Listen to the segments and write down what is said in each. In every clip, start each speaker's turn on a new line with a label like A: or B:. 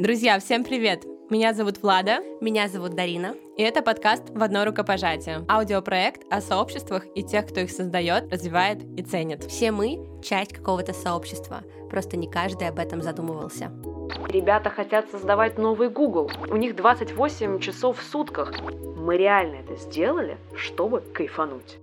A: Друзья, всем привет! Меня зовут Влада.
B: Меня зовут Дарина.
A: И это подкаст «В одно рукопожатие». Аудиопроект о сообществах и тех, кто их создает, развивает и ценит.
B: Все мы — часть какого-то сообщества. Просто не каждый об этом задумывался.
C: Ребята хотят создавать новый Google. У них 28 часов в сутках. Мы реально это сделали, чтобы кайфануть.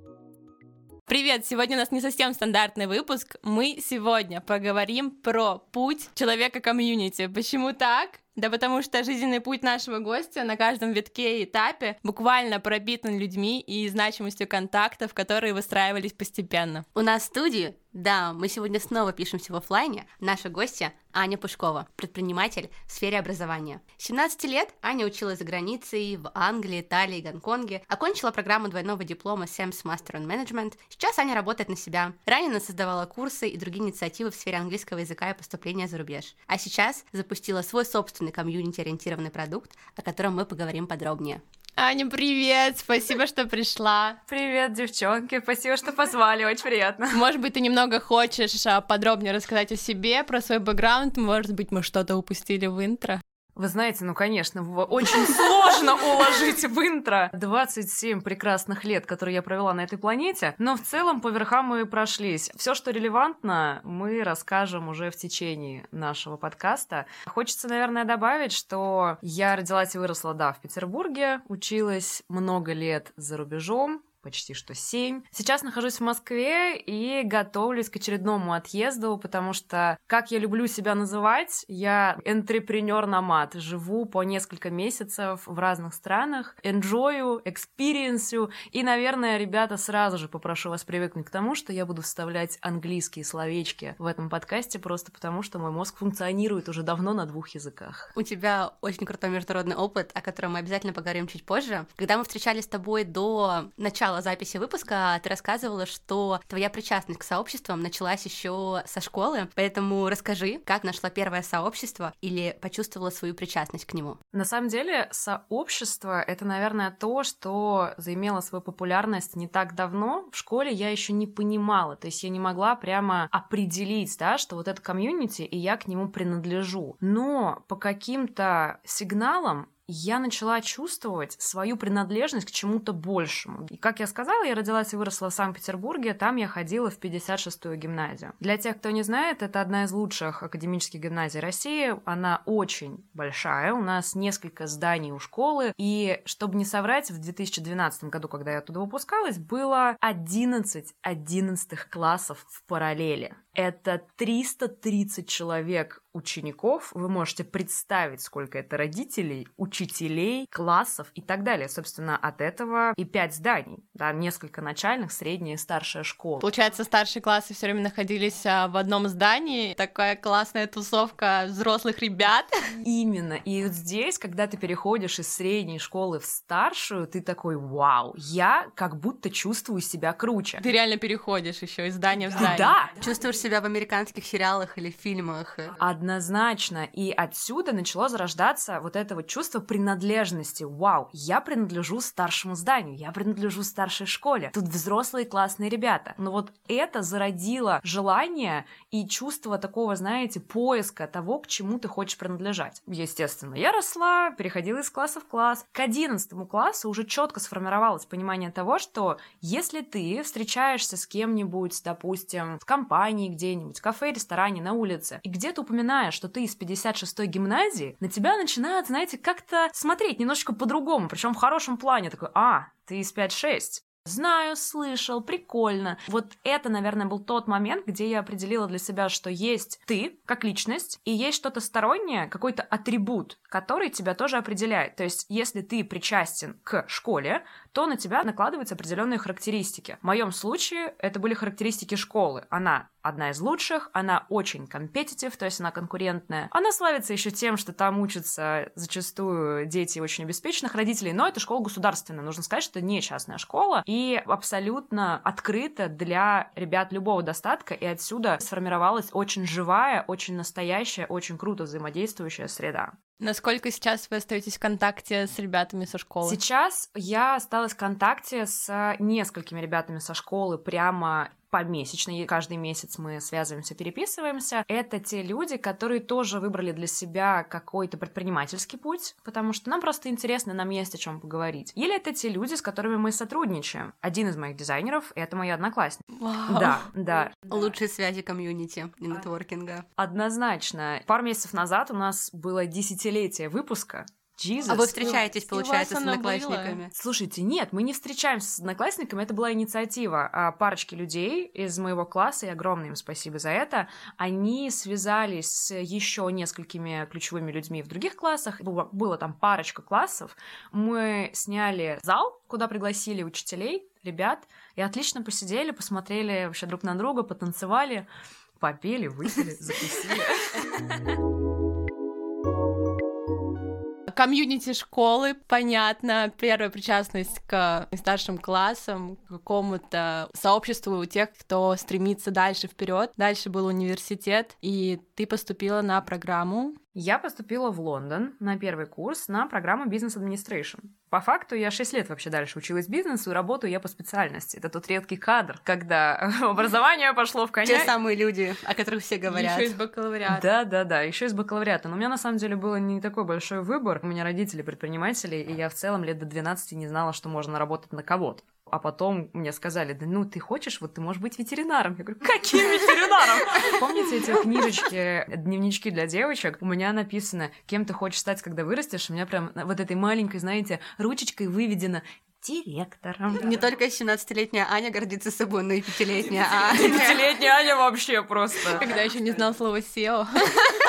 A: Привет! Сегодня у нас не совсем стандартный выпуск. Мы сегодня поговорим про путь человека-комьюнити. Почему так? Да потому что жизненный путь нашего гостя на каждом витке и этапе буквально пропитан людьми и значимостью контактов, которые выстраивались постепенно.
B: У нас в студии, да, мы сегодня снова пишемся в офлайне. Наша гостья Аня Пушкова, предприниматель в сфере образования. С 17 лет Аня училась за границей в Англии, Италии, Гонконге, окончила программу двойного диплома SAMS Master on Management. Сейчас Аня работает на себя. Ранее она создавала курсы и другие инициативы в сфере английского языка и поступления за рубеж. А сейчас запустила свой собственный комьюнити-ориентированный продукт, о котором мы поговорим подробнее.
A: Аня, привет! Спасибо, что пришла.
C: Привет, девчонки! Спасибо, что позвали, очень приятно.
A: Может быть, ты немного хочешь а, подробнее рассказать о себе, про свой бэкграунд? Может быть, мы что-то упустили в интро?
C: Вы знаете, ну, конечно, очень сложно уложить в интро 27 прекрасных лет, которые я провела на этой планете, но в целом по верхам мы прошлись. Все, что релевантно, мы расскажем уже в течение нашего подкаста. Хочется, наверное, добавить, что я родилась и выросла, да, в Петербурге, училась много лет за рубежом, почти что 7. Сейчас нахожусь в Москве и готовлюсь к очередному отъезду, потому что, как я люблю себя называть, я entrepreneur-nomad. Живу по несколько месяцев в разных странах, enjoy ю, experience ю. И, наверное, ребята, сразу же попрошу вас привыкнуть к тому, что я буду вставлять английские словечки в этом подкасте, просто потому что мой мозг функционирует уже давно на двух языках.
B: У тебя очень крутой международный опыт, о котором мы обязательно поговорим чуть позже. Когда мы встречались с тобой до начала начала записи выпуска ты рассказывала, что твоя причастность к сообществам началась еще со школы, поэтому расскажи, как нашла первое сообщество или почувствовала свою причастность к нему.
C: На самом деле, сообщество — это, наверное, то, что заимело свою популярность не так давно. В школе я еще не понимала, то есть я не могла прямо определить, да, что вот это комьюнити, и я к нему принадлежу. Но по каким-то сигналам я начала чувствовать свою принадлежность к чему-то большему. И, как я сказала, я родилась и выросла в Санкт-Петербурге, там я ходила в 56-ю гимназию. Для тех, кто не знает, это одна из лучших академических гимназий России, она очень большая, у нас несколько зданий у школы, и, чтобы не соврать, в 2012 году, когда я оттуда выпускалась, было 11 11 классов в параллели. Это 330 человек учеников. Вы можете представить, сколько это родителей, учителей, классов и так далее. Собственно, от этого и пять зданий. Да, несколько начальных, средняя и старшая школа.
A: Получается, старшие классы все время находились а, в одном здании. Такая классная тусовка взрослых ребят.
C: Именно. И вот здесь, когда ты переходишь из средней школы в старшую, ты такой, вау, я как будто чувствую себя круче.
A: Ты реально переходишь еще из здания в здание.
C: Да.
B: Чувствуешь себя в американских сериалах или фильмах.
C: Однозначно. И отсюда начало зарождаться вот это вот чувство принадлежности. Вау, я принадлежу старшему зданию, я принадлежу старшей школе. Тут взрослые классные ребята. Но вот это зародило желание и чувство такого, знаете, поиска того, к чему ты хочешь принадлежать. Естественно, я росла, переходила из класса в класс. К одиннадцатому классу уже четко сформировалось понимание того, что если ты встречаешься с кем-нибудь, допустим, в компании, где-нибудь, в кафе, ресторане, на улице, и где-то упоминаешь, что ты из 56-й гимназии, на тебя начинают, знаете, как-то смотреть немножечко по-другому, причем в хорошем плане, такой, а, ты из 5-6, Знаю, слышал, прикольно. Вот это, наверное, был тот момент, где я определила для себя, что есть ты как личность, и есть что-то стороннее, какой-то атрибут, который тебя тоже определяет. То есть, если ты причастен к школе, то на тебя накладываются определенные характеристики. В моем случае это были характеристики школы. Она одна из лучших, она очень компетитив, то есть она конкурентная. Она славится еще тем, что там учатся зачастую дети очень обеспеченных родителей, но это школа государственная. Нужно сказать, что не частная школа и абсолютно открыта для ребят любого достатка, и отсюда сформировалась очень живая, очень настоящая, очень круто взаимодействующая среда.
A: Насколько сейчас вы остаетесь в контакте с ребятами со школы?
C: Сейчас я осталась в контакте с несколькими ребятами со школы прямо помесячно, и каждый месяц мы связываемся, переписываемся. Это те люди, которые тоже выбрали для себя какой-то предпринимательский путь, потому что нам просто интересно, нам есть о чем поговорить. Или это те люди, с которыми мы сотрудничаем. Один из моих дизайнеров — это моя одноклассница.
A: Вау.
C: Да, да.
B: Лучшие связи комьюнити и нетворкинга.
C: Однозначно. Пару месяцев назад у нас было десятилетие выпуска. Jesus.
B: А вы встречаетесь,
A: И
B: получается,
A: вас
B: с одноклассниками?
C: Слушайте, нет, мы не встречаемся с одноклассниками, это была инициатива а, парочки людей из моего класса, и огромное им спасибо за это. Они связались с еще несколькими ключевыми людьми в других классах, было, было там парочка классов. Мы сняли зал, куда пригласили учителей, ребят, и отлично посидели, посмотрели вообще друг на друга, потанцевали, попели, выпили, закусили.
A: Комьюнити школы, понятно, первая причастность к старшим классам, к какому-то сообществу у тех, кто стремится дальше вперед. Дальше был университет, и ты поступила на программу.
C: Я поступила в Лондон на первый курс на программу Business Administration. По факту я 6 лет вообще дальше училась бизнесу, и работаю я по специальности. Это тот редкий кадр, когда образование пошло в коня.
B: Те самые люди, о которых все говорят.
A: Еще из бакалавриата.
C: Да, да, да, еще из бакалавриата. Но у меня на самом деле был не такой большой выбор. У меня родители предприниматели, и я в целом лет до 12 не знала, что можно работать на кого-то. А потом мне сказали, да ну ты хочешь, вот ты можешь быть ветеринаром. Я говорю, каким ветеринаром? Помните эти книжечки, дневнички для девочек? У меня написано, кем ты хочешь стать, когда вырастешь. У меня прям вот этой маленькой, знаете, ручечкой выведено директором.
B: Не только 17-летняя Аня гордится собой, но и пятилетняя Аня.
C: Пятилетняя Аня вообще просто.
A: Когда еще не знал слово SEO.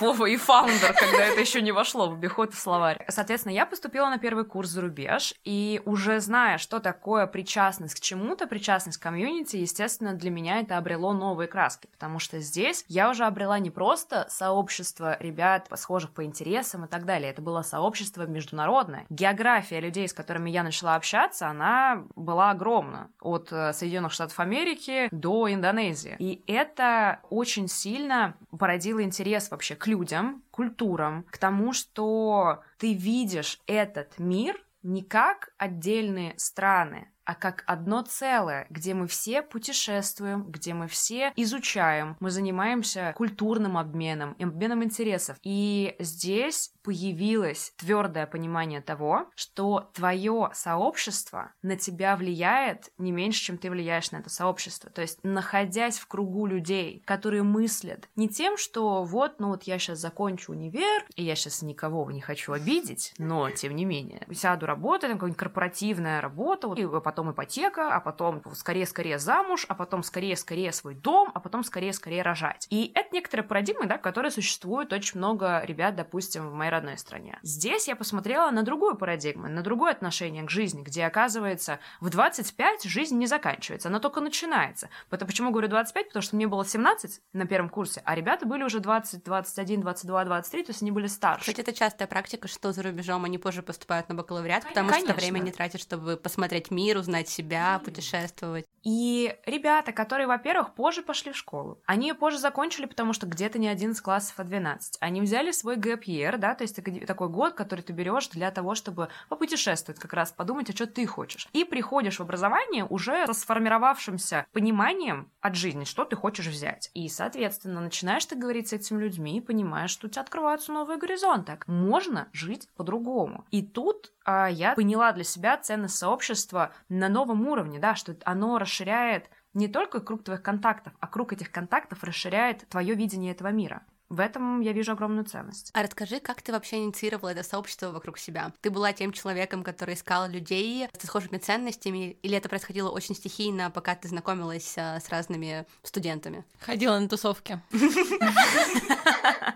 C: Вова и фаундер, когда это еще не вошло в обиход в словарь. Соответственно, я поступила на первый курс за рубеж, и уже зная, что такое причастность к чему-то, причастность к комьюнити, естественно, для меня это обрело новые краски, потому что здесь я уже обрела не просто сообщество ребят, схожих по интересам и так далее, это было сообщество международное. География людей, с которыми я начала общаться, она была огромна. От э, Соединенных Штатов Америки до Индонезии. И это очень сильно породило интерес вообще к людям, культурам, к тому, что ты видишь этот мир не как отдельные страны, а как одно целое, где мы все путешествуем, где мы все изучаем, мы занимаемся культурным обменом, обменом интересов. И здесь появилось твердое понимание того, что твое сообщество на тебя влияет не меньше, чем ты влияешь на это сообщество. То есть, находясь в кругу людей, которые мыслят не тем, что вот, ну вот я сейчас закончу универ, и я сейчас никого не хочу обидеть, но тем не менее, сяду работать, какая-нибудь корпоративная работа, и потом ипотека, а потом скорее-скорее замуж, а потом скорее-скорее свой дом, а потом скорее-скорее рожать. И это некоторые парадигмы, да, которые существуют очень много ребят, допустим, в моей родной стране. Здесь я посмотрела на другую парадигму, на другое отношение к жизни, где, оказывается, в 25 жизнь не заканчивается, она только начинается. Потому, почему говорю 25? Потому что мне было 17 на первом курсе, а ребята были уже 20, 21, 22, 23, то есть они были старше.
B: Кстати, это частая практика, что за рубежом они позже поступают на бакалавриат, потому
C: Конечно.
B: что время не тратят, чтобы посмотреть мир, узнать себя, путешествовать.
C: И ребята, которые, во-первых, позже пошли в школу, они ее позже закончили, потому что где-то не 11 классов, а 12. Они взяли свой gap year, да, то есть такой год, который ты берешь для того, чтобы попутешествовать, как раз подумать, а что ты хочешь. И приходишь в образование уже со сформировавшимся пониманием от жизни, что ты хочешь взять. И, соответственно, начинаешь ты говорить с этими людьми и понимаешь, что у тебя открываются новые горизонты. Так Можно жить по-другому. И тут а, я поняла для себя ценность сообщества на новом уровне, да, что оно расширяет не только круг твоих контактов, а круг этих контактов расширяет твое видение этого мира. В этом я вижу огромную ценность.
B: А расскажи, как ты вообще инициировала это сообщество вокруг себя? Ты была тем человеком, который искал людей с схожими ценностями, или это происходило очень стихийно, пока ты знакомилась а, с разными студентами?
A: Ходила на тусовки.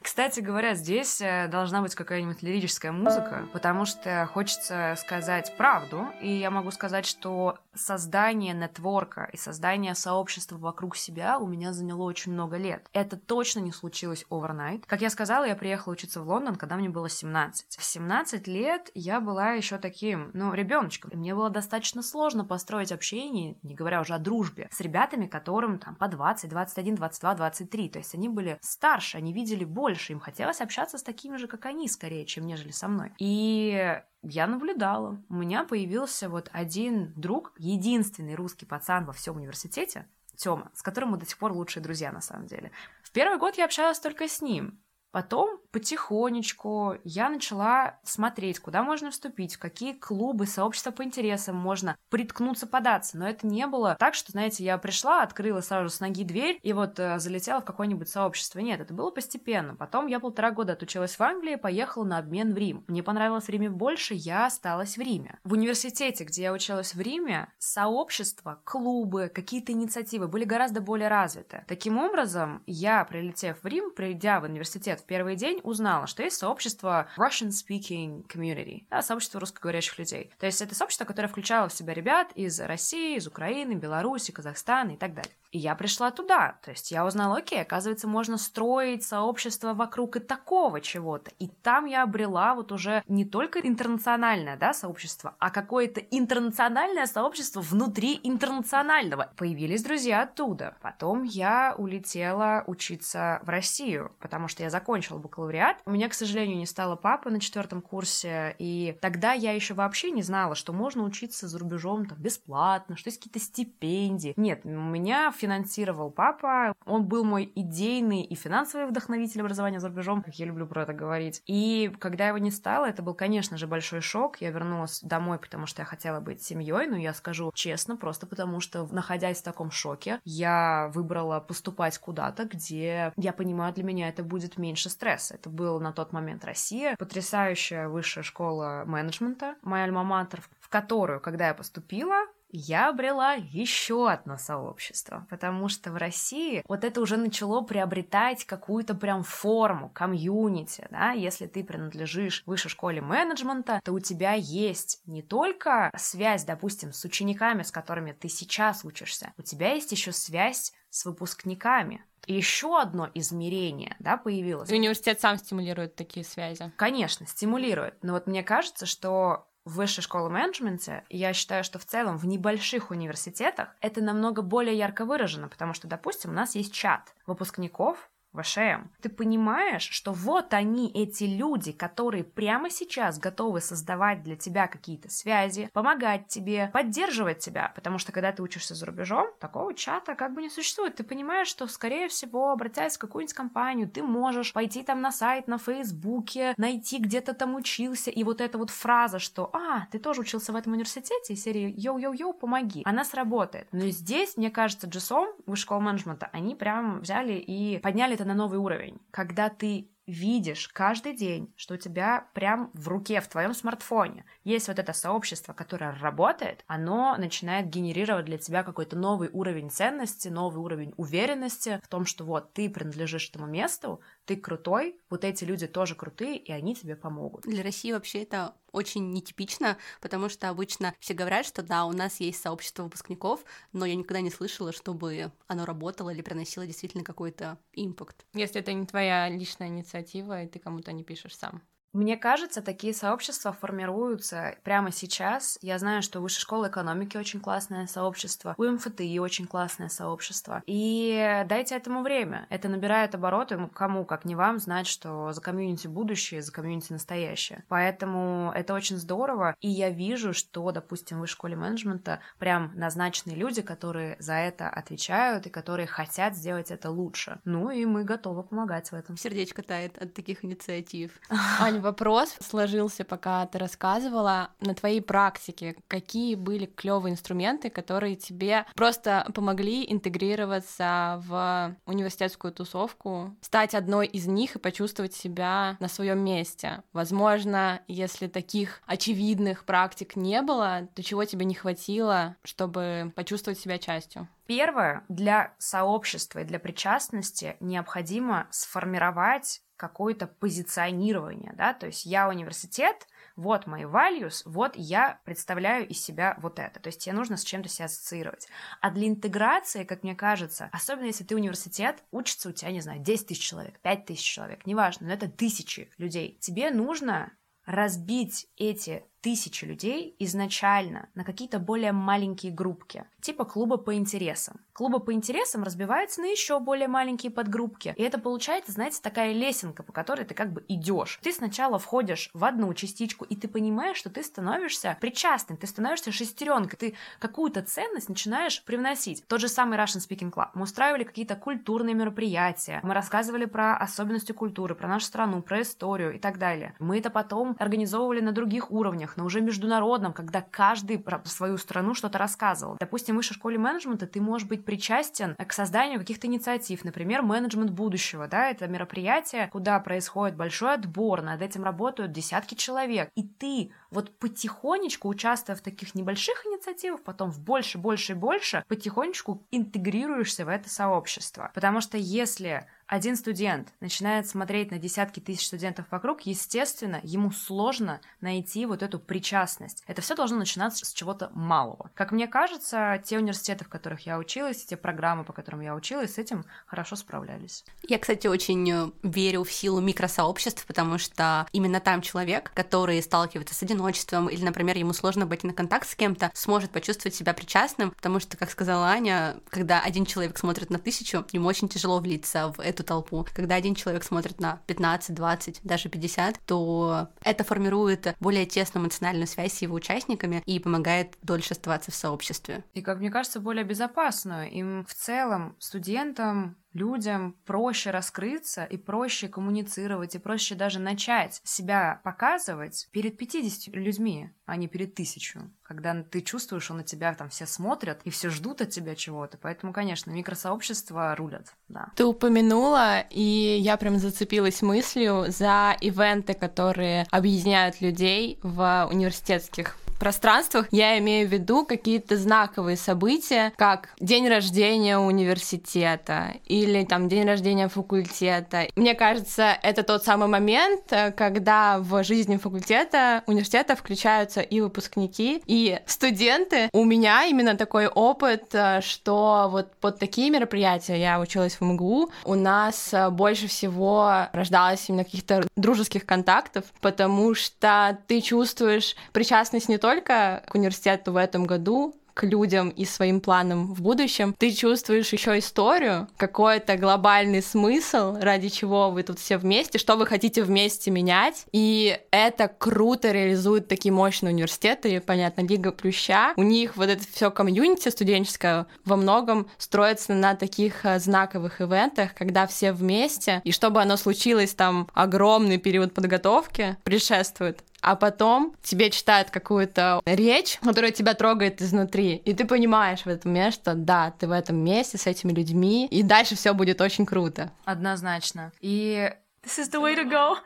C: Кстати говоря, здесь э, должна быть какая-нибудь лирическая музыка, потому что хочется сказать правду, и я могу сказать, что создание нетворка и создание сообщества вокруг себя у меня заняло очень много лет. Это точно не случилось overnight. Как я сказала, я приехала учиться в Лондон, когда мне было 17. В 17 лет я была еще таким, ну, ребеночком. Мне было достаточно сложно построить общение, не говоря уже о дружбе, с ребятами, которым там по 20, 21, 22, 23. То есть они были старше, они видели больше, им хотелось общаться с такими же, как они, скорее, чем нежели со мной. И я наблюдала. У меня появился вот один друг, единственный русский пацан во всем университете, Тёма, с которым мы до сих пор лучшие друзья на самом деле. В первый год я общалась только с ним. Потом потихонечку я начала смотреть, куда можно вступить, в какие клубы, сообщества по интересам можно приткнуться, податься. Но это не было так, что, знаете, я пришла, открыла сразу с ноги дверь и вот э, залетела в какое-нибудь сообщество. Нет, это было постепенно. Потом я полтора года отучилась в Англии, поехала на обмен в Рим. Мне понравилось в Риме больше, я осталась в Риме. В университете, где я училась в Риме, сообщества, клубы, какие-то инициативы были гораздо более развиты. Таким образом, я, прилетев в Рим, придя в университет в первый день узнала, что есть сообщество Russian Speaking Community, да, сообщество русскоговорящих людей. То есть это сообщество, которое включало в себя ребят из России, из Украины, Беларуси, Казахстана и так далее. И я пришла туда. То есть я узнала, окей, оказывается, можно строить сообщество вокруг и такого чего-то. И там я обрела вот уже не только интернациональное, да, сообщество, а какое-то интернациональное сообщество внутри интернационального. Появились друзья оттуда. Потом я улетела учиться в Россию, потому что я закончила бакалавриат. У меня, к сожалению, не стало папы на четвертом курсе, и тогда я еще вообще не знала, что можно учиться за рубежом там бесплатно, что есть какие-то стипендии. Нет, у меня финансировал папа. Он был мой идейный и финансовый вдохновитель образования за рубежом, как я люблю про это говорить. И когда его не стало, это был, конечно же, большой шок. Я вернулась домой, потому что я хотела быть семьей, но я скажу честно, просто потому что, находясь в таком шоке, я выбрала поступать куда-то, где, я понимаю, для меня это будет меньше стресса. Это был на тот момент Россия, потрясающая высшая школа менеджмента, моя альма-матер, в которую, когда я поступила, я обрела еще одно сообщество, потому что в России вот это уже начало приобретать какую-то прям форму, комьюнити, да, если ты принадлежишь высшей школе менеджмента, то у тебя есть не только связь, допустим, с учениками, с которыми ты сейчас учишься, у тебя есть еще связь с выпускниками, еще одно измерение, да, появилось.
A: И университет сам стимулирует такие связи.
C: Конечно, стимулирует. Но вот мне кажется, что высшей школе менеджмента, я считаю, что в целом в небольших университетах это намного более ярко выражено, потому что, допустим, у нас есть чат выпускников, ВШМ. Ты понимаешь, что вот они, эти люди, которые прямо сейчас готовы создавать для тебя какие-то связи, помогать тебе, поддерживать тебя, потому что когда ты учишься за рубежом, такого чата как бы не существует. Ты понимаешь, что, скорее всего, обратясь в какую-нибудь компанию, ты можешь пойти там на сайт, на Фейсбуке, найти где-то там учился, и вот эта вот фраза, что «А, ты тоже учился в этом университете», из серии «Йоу-йоу-йоу, помоги», она сработает. Но здесь, мне кажется, GSOM, высшая школа менеджмента, они прям взяли и подняли это на новый уровень, когда ты видишь каждый день, что у тебя прям в руке, в твоем смартфоне есть вот это сообщество, которое работает, оно начинает генерировать для тебя какой-то новый уровень ценности, новый уровень уверенности в том, что вот ты принадлежишь этому месту, ты крутой, вот эти люди тоже крутые, и они тебе помогут.
B: Для России вообще это очень нетипично, потому что обычно все говорят, что да, у нас есть сообщество выпускников, но я никогда не слышала, чтобы оно работало или приносило действительно какой-то импакт.
A: Если это не твоя личная инициатива, и ты кому-то не пишешь сам.
C: Мне кажется, такие сообщества формируются прямо сейчас. Я знаю, что Высшая школа экономики очень классное сообщество, у МФТИ очень классное сообщество. И дайте этому время. Это набирает обороты. Ну, кому, как не вам, знать, что за комьюнити будущее, за комьюнити настоящее. Поэтому это очень здорово. И я вижу, что, допустим, в Высшей школе менеджмента прям назначенные люди, которые за это отвечают и которые хотят сделать это лучше. Ну и мы готовы помогать в этом.
B: Сердечко тает от таких инициатив.
A: Аня, вопрос сложился, пока ты рассказывала. На твоей практике какие были клевые инструменты, которые тебе просто помогли интегрироваться в университетскую тусовку, стать одной из них и почувствовать себя на своем месте? Возможно, если таких очевидных практик не было, то чего тебе не хватило, чтобы почувствовать себя частью?
C: Первое, для сообщества и для причастности необходимо сформировать какое-то позиционирование, да, то есть я университет, вот мои values, вот я представляю из себя вот это. То есть тебе нужно с чем-то себя ассоциировать. А для интеграции, как мне кажется, особенно если ты университет, учится у тебя, не знаю, 10 тысяч человек, 5 тысяч человек, неважно, но это тысячи людей. Тебе нужно разбить эти тысячи людей изначально на какие-то более маленькие группки, типа клуба по интересам. Клуба по интересам разбивается на еще более маленькие подгруппки. И это получается, знаете, такая лесенка, по которой ты как бы идешь. Ты сначала входишь в одну частичку, и ты понимаешь, что ты становишься причастным, ты становишься шестеренкой, ты какую-то ценность начинаешь привносить. Тот же самый Russian Speaking Club. Мы устраивали какие-то культурные мероприятия, мы рассказывали про особенности культуры, про нашу страну, про историю и так далее. Мы это потом организовывали на других уровнях, уровнях, но уже международном, когда каждый про свою страну что-то рассказывал. Допустим, в высшей школе менеджмента ты можешь быть причастен к созданию каких-то инициатив, например, менеджмент будущего, да, это мероприятие, куда происходит большой отбор, над этим работают десятки человек, и ты вот потихонечку, участвуя в таких небольших инициативах, потом в больше, больше и больше, потихонечку интегрируешься в это сообщество. Потому что если один студент начинает смотреть на десятки тысяч студентов вокруг, естественно, ему сложно найти вот эту причастность. Это все должно начинаться с чего-то малого. Как мне кажется, те университеты, в которых я училась, те программы, по которым я училась, с этим хорошо справлялись.
B: Я, кстати, очень э, верю в силу микросообществ, потому что именно там человек, который сталкивается с одиночеством или, например, ему сложно быть на контакт с кем-то, сможет почувствовать себя причастным, потому что, как сказала Аня, когда один человек смотрит на тысячу, ему очень тяжело влиться в эту эту толпу. Когда один человек смотрит на 15, 20, даже 50, то это формирует более тесную эмоциональную связь с его участниками и помогает дольше оставаться в сообществе.
C: И, как мне кажется, более безопасную. Им в целом, студентам, людям проще раскрыться и проще коммуницировать, и проще даже начать себя показывать перед 50 людьми, а не перед тысячу. Когда ты чувствуешь, что на тебя там все смотрят и все ждут от тебя чего-то. Поэтому, конечно, микросообщества рулят, да.
A: Ты упомянула, и я прям зацепилась мыслью за ивенты, которые объединяют людей в университетских пространствах я имею в виду какие-то знаковые события, как день рождения университета или там день рождения факультета. Мне кажется, это тот самый момент, когда в жизни факультета, университета включаются и выпускники, и студенты. У меня именно такой опыт, что вот под такие мероприятия, я училась в МГУ, у нас больше всего рождалось именно каких-то дружеских контактов, потому что ты чувствуешь причастность не только только к университету в этом году, к людям и своим планам в будущем, ты чувствуешь еще историю, какой-то глобальный смысл, ради чего вы тут все вместе, что вы хотите вместе менять. И это круто реализует такие мощные университеты, понятно, Лига Плюща. У них вот это все комьюнити студенческое во многом строится на таких э, знаковых ивентах, когда все вместе, и чтобы оно случилось, там огромный период подготовки предшествует а потом тебе читают какую-то речь, которая тебя трогает изнутри, и ты понимаешь в этом месте, что да, ты в этом месте с этими людьми, и дальше все будет очень круто.
C: Однозначно. И This is the way to go.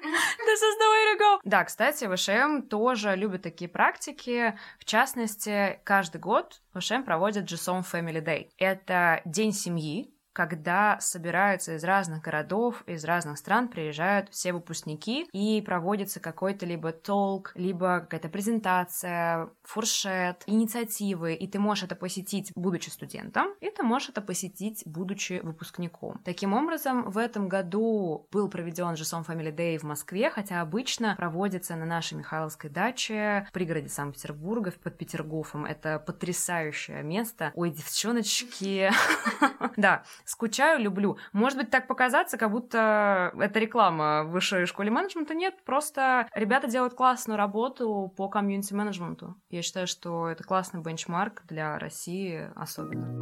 C: This is the way to go. Да, кстати, ВШМ тоже любит такие практики. В частности, каждый год ВШМ проводит GSOM Family Day. Это день семьи, когда собираются из разных городов, из разных стран, приезжают все выпускники, и проводится какой-то либо толк, либо какая-то презентация, фуршет, инициативы, и ты можешь это посетить, будучи студентом, и ты можешь это посетить, будучи выпускником. Таким образом, в этом году был проведен же Сон Family Day в Москве, хотя обычно проводится на нашей Михайловской даче в пригороде Санкт-Петербурга, под Петергофом. Это потрясающее место. Ой, девчоночки. Да, скучаю, люблю. Может быть, так показаться, как будто это реклама в высшей школе менеджмента. Нет, просто ребята делают классную работу по комьюнити-менеджменту. Я считаю, что это классный бенчмарк для России особенно.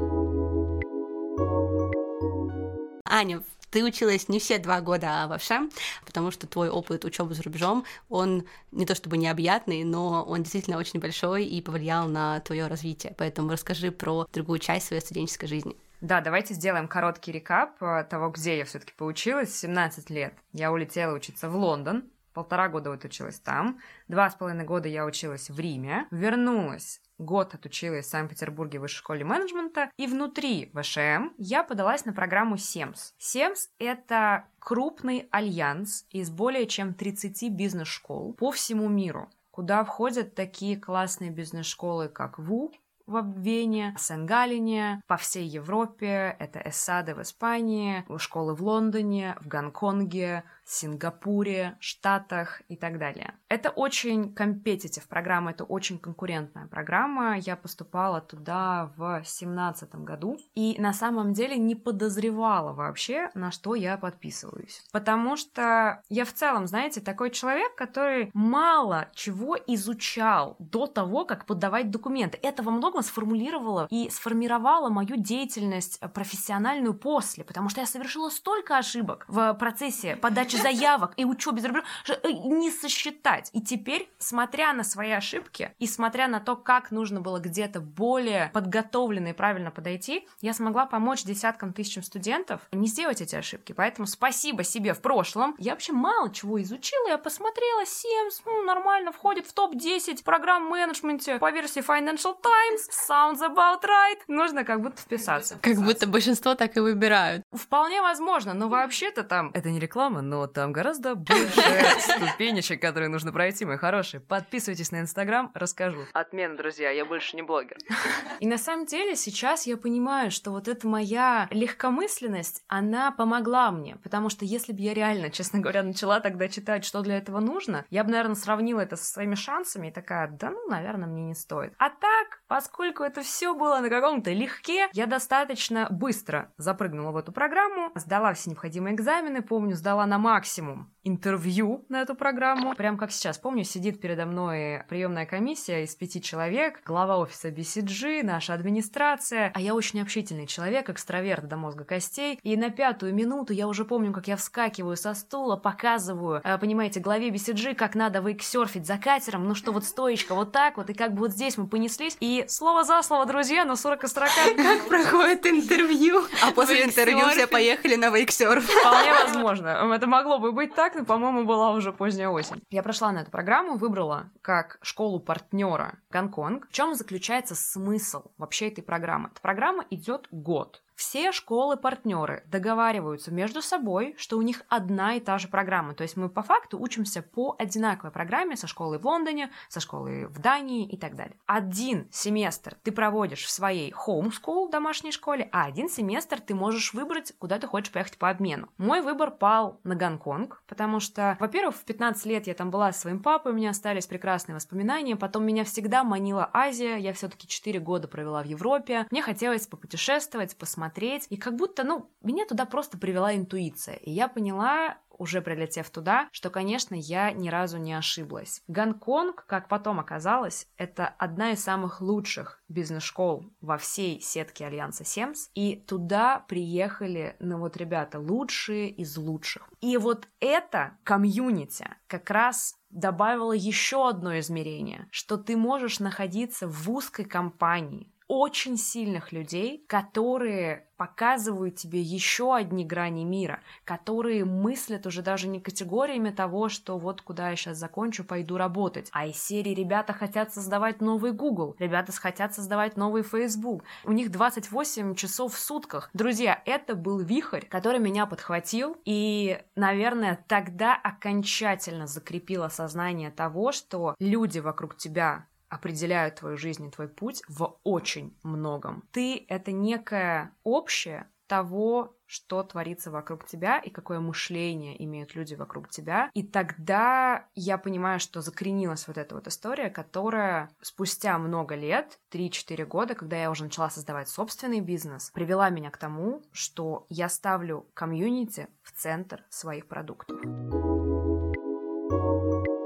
B: Аня, ты училась не все два года во ВШЭ, потому что твой опыт учебы за рубежом, он не то чтобы необъятный, но он действительно очень большой и повлиял на твое развитие. Поэтому расскажи про другую часть своей студенческой жизни.
C: Да, давайте сделаем короткий рекап э, того, где я все-таки поучилась. 17 лет я улетела учиться в Лондон, полтора года вот училась там, два с половиной года я училась в Риме, вернулась год отучилась в Санкт-Петербурге в высшей школе менеджмента, и внутри ВШМ я подалась на программу СЕМС. СЕМС — это крупный альянс из более чем 30 бизнес-школ по всему миру. куда входят такие классные бизнес-школы, как ВУ, в Вене, Сен-Галине, по всей Европе. Это Эссады в Испании, школы в Лондоне, в Гонконге, Сингапуре, Штатах и так далее. Это очень компетитив программа, это очень конкурентная программа. Я поступала туда в семнадцатом году и на самом деле не подозревала вообще, на что я подписываюсь. Потому что я в целом, знаете, такой человек, который мало чего изучал до того, как подавать документы. Это во многом сформулировало и сформировало мою деятельность профессиональную после, потому что я совершила столько ошибок в процессе подачи заявок и учебы за рубежом, э, не сосчитать. И теперь, смотря на свои ошибки и смотря на то, как нужно было где-то более подготовленно и правильно подойти, я смогла помочь десяткам тысячам студентов не сделать эти ошибки. Поэтому спасибо себе в прошлом. Я вообще мало чего изучила, я посмотрела, Sims, ну, нормально, входит в топ-10 программ менеджменте по версии Financial Times, sounds about right. Нужно как будто вписаться.
A: Как будто большинство так и выбирают.
C: Вполне возможно, но вообще-то там... Это не реклама, но там гораздо больше ступенечек, которые нужно пройти, мои хорошие. Подписывайтесь на Инстаграм, расскажу. Отмен, друзья, я больше не блогер. И на самом деле сейчас я понимаю, что вот эта моя легкомысленность, она помогла мне, потому что если бы я реально, честно говоря, начала тогда читать, что для этого нужно, я бы, наверное, сравнила это со своими шансами и такая, да ну, наверное, мне не стоит. А так, поскольку это все было на каком-то легке, я достаточно быстро запрыгнула в эту программу, сдала все необходимые экзамены, помню, сдала на максимум интервью на эту программу. Прям как сейчас, помню, сидит передо мной приемная комиссия из пяти человек, глава офиса BCG, наша администрация, а я очень общительный человек, экстраверт до мозга костей, и на пятую минуту я уже помню, как я вскакиваю со стула, показываю, э, понимаете, главе BCG, как надо вейксерфить за катером, ну что вот стоечка вот так вот, и как бы вот здесь мы понеслись, и слово за слово, друзья, на 40 строках.
A: Как проходит интервью?
B: А после интервью все поехали на вейксерф.
C: Вполне возможно. Это могло бы быть так, но, по-моему, была уже поздняя осень. Я прошла на эту программу, выбрала как школу партнера Гонконг. В чем заключается смысл вообще этой программы? Эта программа идет год. Все школы-партнеры договариваются между собой, что у них одна и та же программа. То есть мы по факту учимся по одинаковой программе со школой в Лондоне, со школой в Дании и так далее. Один семестр ты проводишь в своей home school, домашней школе, а один семестр ты можешь выбрать, куда ты хочешь поехать по обмену. Мой выбор пал на Гонконг, потому что, во-первых, в 15 лет я там была со своим папой, у меня остались прекрасные воспоминания, потом меня всегда манила Азия, я все-таки 4 года провела в Европе, мне хотелось попутешествовать, посмотреть посмотреть. И как будто, ну, меня туда просто привела интуиция. И я поняла, уже прилетев туда, что, конечно, я ни разу не ошиблась. Гонконг, как потом оказалось, это одна из самых лучших бизнес-школ во всей сетке Альянса Семс, и туда приехали, ну вот, ребята, лучшие из лучших. И вот это комьюнити как раз добавило еще одно измерение, что ты можешь находиться в узкой компании, очень сильных людей, которые показывают тебе еще одни грани мира, которые мыслят уже даже не категориями того, что вот куда я сейчас закончу, пойду работать, а из серии ребята хотят создавать новый Google, ребята хотят создавать новый Facebook, у них 28 часов в сутках. Друзья, это был вихрь, который меня подхватил, и, наверное, тогда окончательно закрепило сознание того, что люди вокруг тебя определяют твою жизнь и твой путь в очень многом. Ты — это некое общее того, что творится вокруг тебя и какое мышление имеют люди вокруг тебя. И тогда я понимаю, что закоренилась вот эта вот история, которая спустя много лет, 3-4 года, когда я уже начала создавать собственный бизнес, привела меня к тому, что я ставлю комьюнити в центр своих продуктов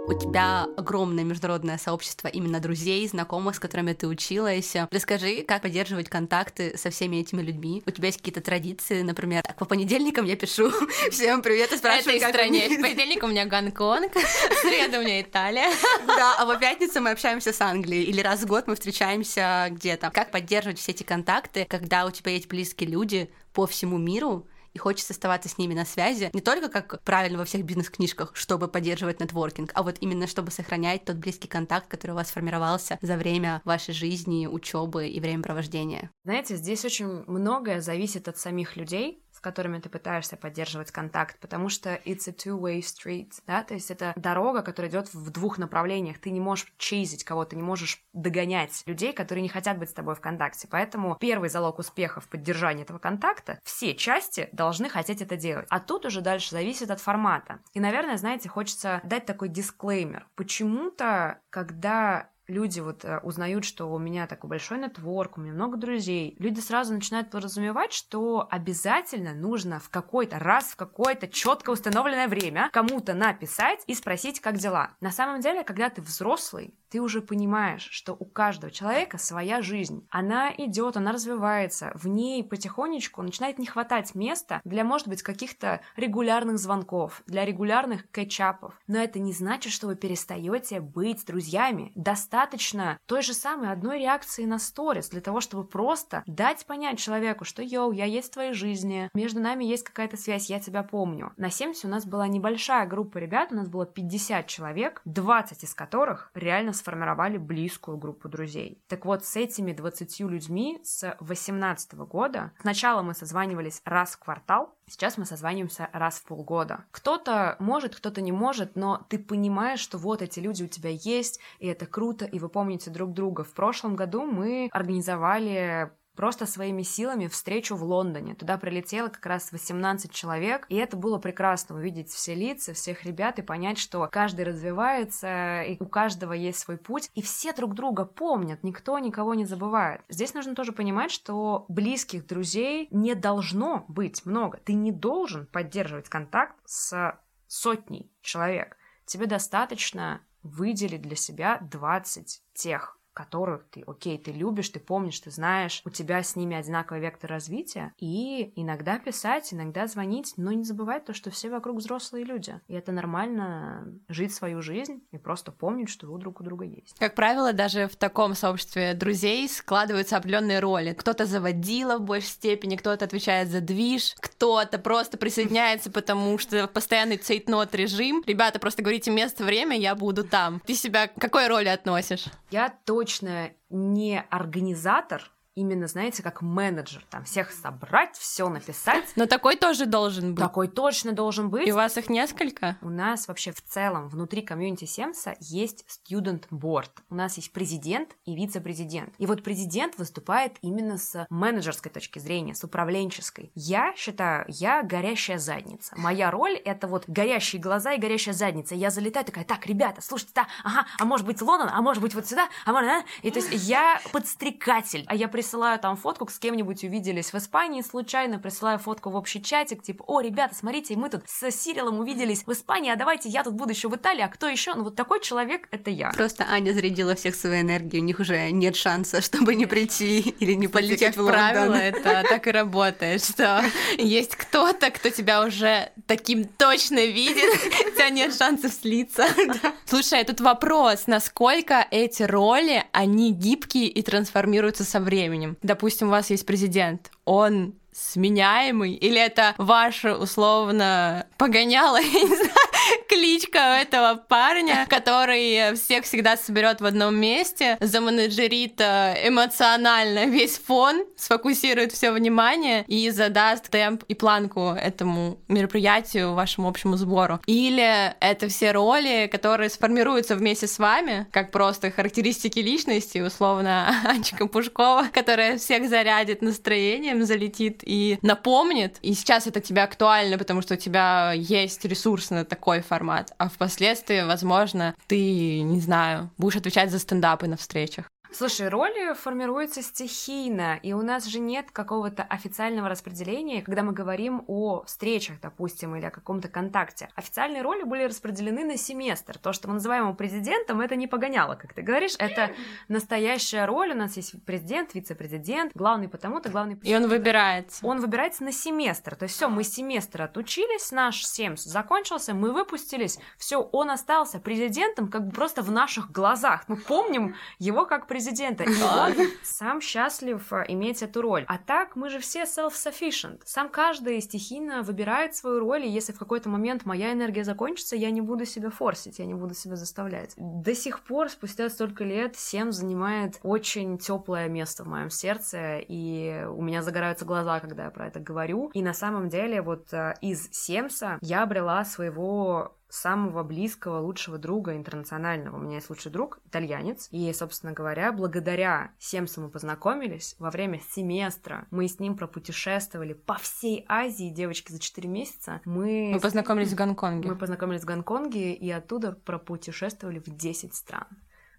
B: у тебя огромное международное сообщество именно друзей, знакомых, с которыми ты училась. Расскажи, как поддерживать контакты со всеми этими людьми. У тебя есть какие-то традиции, например, так, по понедельникам я пишу всем привет и спрашиваю,
A: как стране. В понедельник у меня Гонконг, в среду у меня Италия.
B: Да, а по пятницу мы общаемся с Англией, или раз в год мы встречаемся где-то. Как поддерживать все эти контакты, когда у тебя есть близкие люди по всему миру, и хочется оставаться с ними на связи, не только как правильно во всех бизнес-книжках, чтобы поддерживать нетворкинг, а вот именно чтобы сохранять тот близкий контакт, который у вас формировался за время вашей жизни, учебы и времяпровождения.
C: Знаете, здесь очень многое зависит от самих людей, которыми ты пытаешься поддерживать контакт, потому что it's a two-way street, да, то есть это дорога, которая идет в двух направлениях. Ты не можешь чейзить кого-то, не можешь догонять людей, которые не хотят быть с тобой в контакте. Поэтому первый залог успеха в поддержании этого контакта — все части должны хотеть это делать. А тут уже дальше зависит от формата. И, наверное, знаете, хочется дать такой дисклеймер. Почему-то, когда люди вот э, узнают, что у меня такой большой нетворк, у меня много друзей, люди сразу начинают подразумевать, что обязательно нужно в какой-то раз, в какое-то четко установленное время кому-то написать и спросить, как дела. На самом деле, когда ты взрослый, ты уже понимаешь, что у каждого человека своя жизнь. Она идет, она развивается, в ней потихонечку начинает не хватать места для, может быть, каких-то регулярных звонков, для регулярных кетчапов. Но это не значит, что вы перестаете быть друзьями. Достаточно той же самой одной реакции на сторис для того, чтобы просто дать понять человеку, что йоу, я есть в твоей жизни, между нами есть какая-то связь, я тебя помню. На 70 у нас была небольшая группа ребят, у нас было 50 человек, 20 из которых реально сформировали близкую группу друзей. Так вот, с этими 20 людьми с 18 года сначала мы созванивались раз в квартал, сейчас мы созваниваемся раз в полгода. Кто-то может, кто-то не может, но ты понимаешь, что вот эти люди у тебя есть, и это круто, и вы помните друг друга. В прошлом году мы организовали просто своими силами встречу в Лондоне. Туда прилетело как раз 18 человек, и это было прекрасно увидеть все лица, всех ребят и понять, что каждый развивается, и у каждого есть свой путь, и все друг друга помнят, никто никого не забывает. Здесь нужно тоже понимать, что близких друзей не должно быть много. Ты не должен поддерживать контакт с сотней человек. Тебе достаточно выделить для себя 20 тех которых ты, окей, ты любишь, ты помнишь, ты знаешь, у тебя с ними одинаковый вектор развития, и иногда писать, иногда звонить, но не забывать то, что все вокруг взрослые люди, и это нормально жить свою жизнь и просто помнить, что вы друг у друга есть.
A: Как правило, даже в таком сообществе друзей складываются определенные роли. Кто-то заводила в большей степени, кто-то отвечает за движ, кто-то просто присоединяется, потому что постоянный цейтнот режим. Ребята, просто говорите место, время, я буду там. Ты себя к какой роли относишь?
C: Я точно точно не организатор, именно, знаете, как менеджер, там всех собрать, все написать.
A: Но такой тоже должен быть.
C: Такой точно должен быть.
A: И у вас их несколько?
C: У нас вообще в целом внутри комьюнити Семса есть student board. У нас есть президент и вице-президент. И вот президент выступает именно с менеджерской точки зрения, с управленческой. Я считаю, я горящая задница. Моя роль это вот горящие глаза и горящая задница. Я залетаю такая, так, ребята, слушайте, да, ага, а может быть Лондон, а может быть вот сюда, а может, а? И то есть я подстрекатель, а я присылаю там фотку, с кем-нибудь увиделись в Испании случайно, присылаю фотку в общий чатик, типа, о, ребята, смотрите, мы тут с Сирилом увиделись в Испании, а давайте я тут буду еще в Италии, а кто еще? Ну вот такой человек это я.
B: Просто Аня зарядила всех своей энергией, у них уже нет шанса, чтобы не прийти или не полететь в Лондон.
A: правило, это так и работает, что есть кто-то, кто тебя уже таким точно видит, у тебя нет шансов слиться. Слушай, тут вопрос, насколько эти роли, они гибкие и трансформируются со временем? Временем. Допустим, у вас есть президент, он сменяемый? Или это ваше условно погоняло, я не знаю, кличка этого парня, который всех всегда соберет в одном месте, заменеджерит э, эмоционально весь фон, сфокусирует все внимание и задаст темп и планку этому мероприятию, вашему общему сбору. Или это все роли, которые сформируются вместе с вами, как просто характеристики личности, условно, Анчика Пушкова, которая всех зарядит настроением, залетит и напомнит. И сейчас это тебе актуально, потому что у тебя есть ресурс на такой формат. А впоследствии, возможно, ты, не знаю, будешь отвечать за стендапы на встречах.
C: Слушай, роли формируются стихийно, и у нас же нет какого-то официального распределения, когда мы говорим о встречах, допустим, или о каком-то контакте. Официальные роли были распределены на семестр. То, что мы называем президентом, это не погоняло, как ты говоришь, это настоящая роль. У нас есть президент, вице-президент, главный потому-то, главный...
A: И он выбирается.
C: Он выбирается на семестр. То есть все, мы семестр отучились, наш семс закончился, мы выпустились, все, он остался президентом как бы просто в наших глазах. Мы помним его как президента президента. И он сам счастлив э, иметь эту роль. А так мы же все self-sufficient. Сам каждый стихийно выбирает свою роль, и если в какой-то момент моя энергия закончится, я не буду себя форсить, я не буду себя заставлять. До сих пор, спустя столько лет, Сем занимает очень теплое место в моем сердце, и у меня загораются глаза, когда я про это говорю. И на самом деле вот э, из Семса я обрела своего самого близкого, лучшего друга интернационального. У меня есть лучший друг, итальянец. И, собственно говоря, благодаря Семсу мы познакомились во время семестра. Мы с ним пропутешествовали по всей Азии, девочки, за 4 месяца. Мы...
A: Мы познакомились в Гонконге.
C: Мы познакомились в Гонконге и оттуда пропутешествовали в 10 стран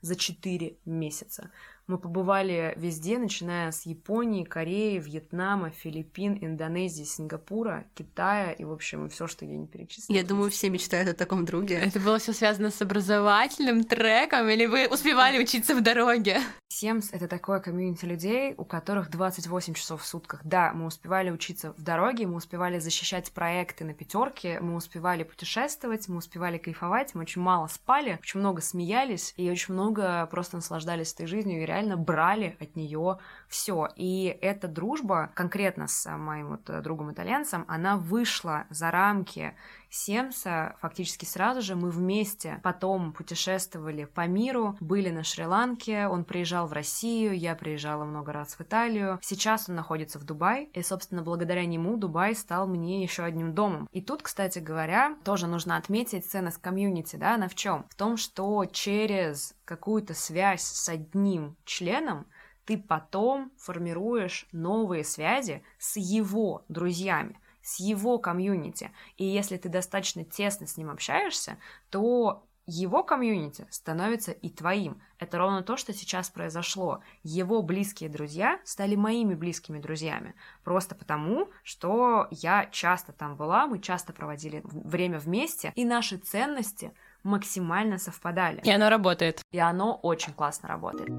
C: за 4 месяца. Мы побывали везде, начиная с Японии, Кореи, Вьетнама, Филиппин, Индонезии, Сингапура, Китая и, в общем, все, что я не перечислила.
B: Я думаю, все мечтают о таком друге.
A: Это было все связано с образовательным треком, или вы успевали учиться в дороге?
C: Семс — это такое комьюнити людей, у которых 28 часов в сутках. Да, мы успевали учиться в дороге, мы успевали защищать проекты на пятерке, мы успевали путешествовать, мы успевали кайфовать, мы очень мало спали, очень много смеялись и очень много просто наслаждались этой жизнью и реально брали от нее все. И эта дружба конкретно с моим вот другом-итальянцем, она вышла за рамки Семса фактически сразу же мы вместе потом путешествовали по миру, были на Шри-Ланке, он приезжал в Россию, я приезжала много раз в Италию. Сейчас он находится в Дубае, и, собственно, благодаря нему Дубай стал мне еще одним домом. И тут, кстати говоря, тоже нужно отметить ценность комьюнити, да, она в чем? В том, что через какую-то связь с одним членом ты потом формируешь новые связи с его друзьями с его комьюнити. И если ты достаточно тесно с ним общаешься, то его комьюнити становится и твоим. Это ровно то, что сейчас произошло. Его близкие друзья стали моими близкими друзьями. Просто потому, что я часто там была, мы часто проводили время вместе, и наши ценности максимально совпадали.
A: И оно работает.
C: И оно очень классно работает.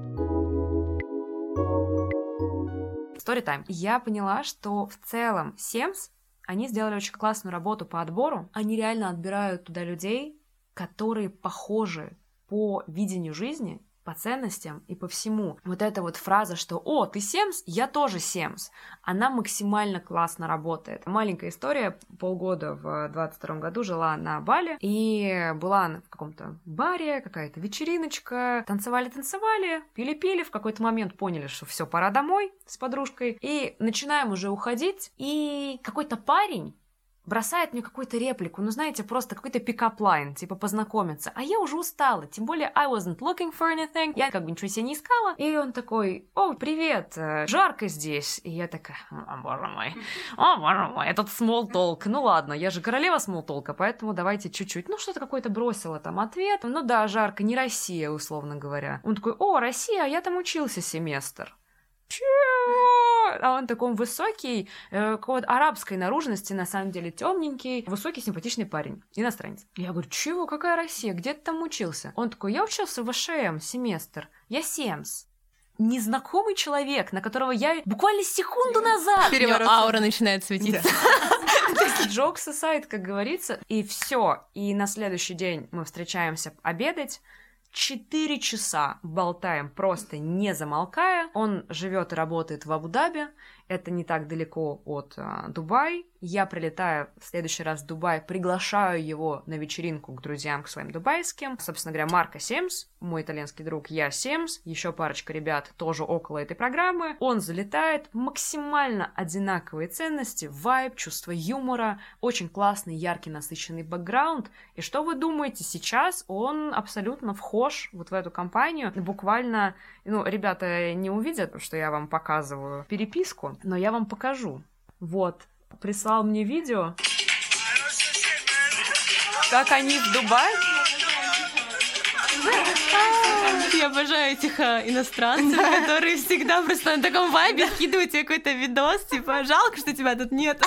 C: Storytime. Я поняла, что в целом Семс они сделали очень классную работу по отбору. Они реально отбирают туда людей, которые похожи по видению жизни по ценностям и по всему. Вот эта вот фраза, что «О, ты Семс? Я тоже Семс», она максимально классно работает. Маленькая история. Полгода в 22 году жила на Бали и была в каком-то баре, какая-то вечериночка. Танцевали-танцевали, пили-пили. В какой-то момент поняли, что все, пора домой с подружкой. И начинаем уже уходить. И какой-то парень бросает мне какую-то реплику, ну, знаете, просто какой-то pickup line, типа познакомиться. А я уже устала, тем более I wasn't looking for anything, я как бы ничего себе не искала. И он такой, о, привет, э, жарко здесь. И я такая, о, боже мой, о, боже мой, этот small talk. Ну ладно, я же королева small talk, поэтому давайте чуть-чуть. Ну, что-то какое-то бросила там ответ. Ну да, жарко, не Россия, условно говоря. Он такой, о, Россия, я там учился семестр. Чего? А он такой высокий, э, какой арабской наружности, на самом деле темненький, высокий, симпатичный парень, иностранец. Я говорю, чего, какая Россия, где ты там учился? Он такой, я учился в ВШМ семестр, я CEMS незнакомый человек, на которого я буквально секунду назад...
A: Переворот. аура начинает светиться.
C: Джокс сайт, как говорится, и все. И на следующий день мы встречаемся обедать, Четыре часа болтаем, просто не замолкая. Он живет и работает в Абу-Даби. Это не так далеко от а, Дубая. Я прилетаю в следующий раз в Дубай, приглашаю его на вечеринку к друзьям, к своим дубайским. Собственно говоря, Марко Семс, мой итальянский друг, я Семс, еще парочка ребят тоже около этой программы. Он залетает, максимально одинаковые ценности, вайб, чувство юмора, очень классный, яркий, насыщенный бэкграунд. И что вы думаете, сейчас он абсолютно вхож вот в эту компанию. Буквально, ну, ребята не увидят, что я вам показываю переписку, но я вам покажу. Вот, прислал мне видео, как они в Дубае.
A: Я обожаю этих а, иностранцев, которые всегда просто на таком вайбе скидывают тебе какой-то видос, типа, жалко, что тебя тут нет.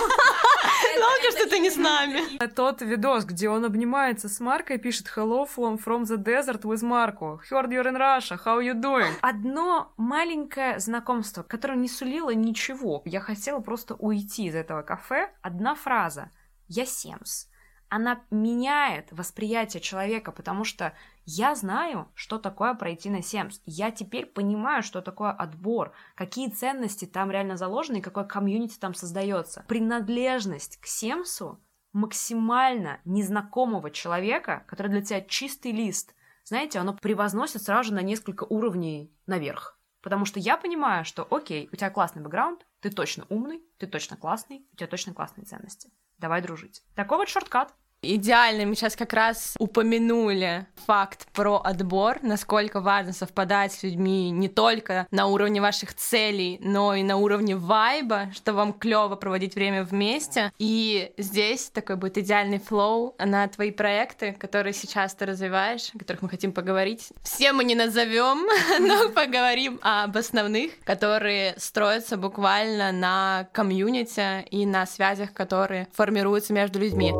A: Жалко, что ты не с нами.
C: Тот видос, где он обнимается с Маркой, пишет Hello from, from the desert with Marco. Heard you're in Russia, how you doing? Одно маленькое знакомство, которое не сулило ничего. Я хотела просто уйти из этого кафе. Одна фраза. Я Семс. Она меняет восприятие человека, потому что я знаю, что такое пройти на Семс. Я теперь понимаю, что такое отбор, какие ценности там реально заложены и какое комьюнити там создается. Принадлежность к Семсу максимально незнакомого человека, который для тебя чистый лист, знаете, оно превозносит сразу же на несколько уровней наверх. Потому что я понимаю, что окей, у тебя классный бэкграунд, ты точно умный, ты точно классный, у тебя точно классные ценности. Давай дружить. Такой вот шорткат.
A: Идеально, мы сейчас как раз упомянули факт про отбор, насколько важно совпадать с людьми не только на уровне ваших целей, но и на уровне вайба, что вам клево проводить время вместе. И здесь такой будет идеальный флоу на твои проекты, которые сейчас ты развиваешь, о которых мы хотим поговорить. Все мы не назовем, но поговорим об основных, которые строятся буквально на комьюнити и на связях, которые формируются между людьми.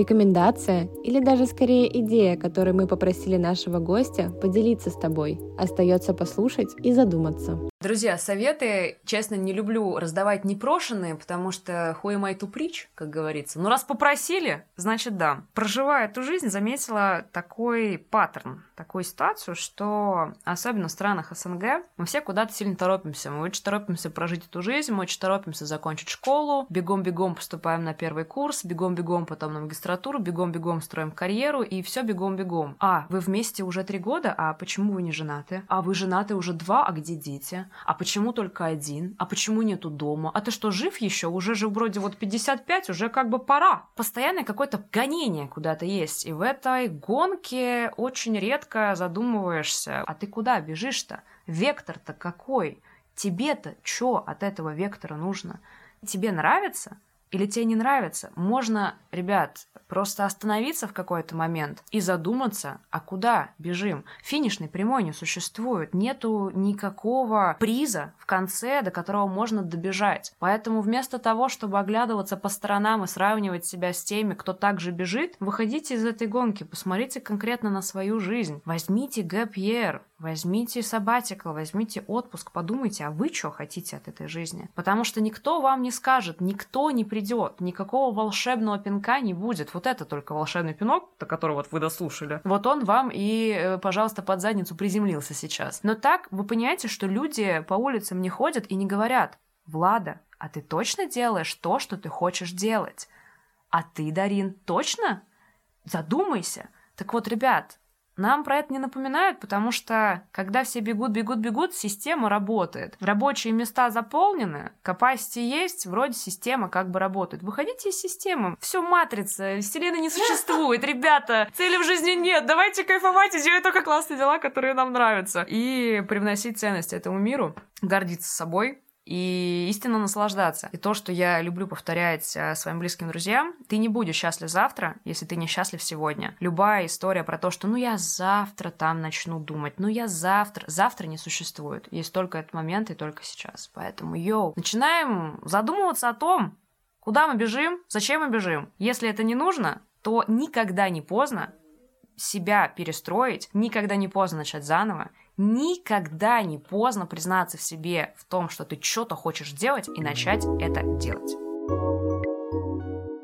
D: Рекомендация или даже скорее идея, которой мы попросили нашего гостя поделиться с тобой. Остается послушать и задуматься.
C: Друзья, советы, честно, не люблю раздавать непрошенные, потому что am I to preach, как говорится. Но раз попросили, значит да. Проживая эту жизнь, заметила такой паттерн, такую ситуацию, что особенно в странах СНГ мы все куда-то сильно торопимся. Мы очень торопимся прожить эту жизнь, мы очень торопимся закончить школу, бегом-бегом поступаем на первый курс, бегом-бегом потом на магистратуру, бегом-бегом строим карьеру и все бегом-бегом. А, вы вместе уже три года, а почему вы не женаты? А вы женаты уже два, а где дети? А почему только один, а почему нету дома, а ты что, жив еще, уже же вроде вот 55, уже как бы пора. Постоянное какое-то гонение куда-то есть, и в этой гонке очень редко задумываешься, а ты куда бежишь-то? Вектор-то какой? Тебе-то что от этого вектора нужно? Тебе нравится? Или тебе не нравится, можно, ребят, просто остановиться в какой-то момент и задуматься, а куда бежим. Финишной прямой не существует, нету никакого приза в конце, до которого можно добежать. Поэтому вместо того, чтобы оглядываться по сторонам и сравнивать себя с теми, кто также бежит, выходите из этой гонки, посмотрите конкретно на свою жизнь. Возьмите гэп возьмите сабатикл, возьмите отпуск, подумайте, а вы что хотите от этой жизни? Потому что никто вам не скажет, никто не придет, никакого волшебного пинка не будет. Вот это только волшебный пинок, до которого вот вы дослушали. Вот он вам и, э, пожалуйста, под задницу приземлился сейчас. Но так вы понимаете, что люди по улицам не ходят и не говорят, Влада, а ты точно делаешь то, что ты хочешь делать? А ты, Дарин, точно? Задумайся. Так вот, ребят, нам про это не напоминают, потому что когда все бегут, бегут, бегут, система работает. Рабочие места заполнены, capacity есть, вроде система как бы работает. Выходите из системы. Все матрица, вселенная не существует, ребята. Цели в жизни нет. Давайте кайфовать и делать только классные дела, которые нам нравятся. И привносить ценность этому миру, гордиться собой, и истинно наслаждаться. И то, что я люблю повторять э, своим близким друзьям, ты не будешь счастлив завтра, если ты не счастлив сегодня. Любая история про то, что ну я завтра там начну думать, ну я завтра, завтра не существует. Есть только этот момент и только сейчас. Поэтому, йоу, начинаем задумываться о том, куда мы бежим, зачем мы бежим. Если это не нужно, то никогда не поздно себя перестроить, никогда не поздно начать заново, никогда не поздно признаться в себе в том, что ты что-то хочешь делать и начать это делать.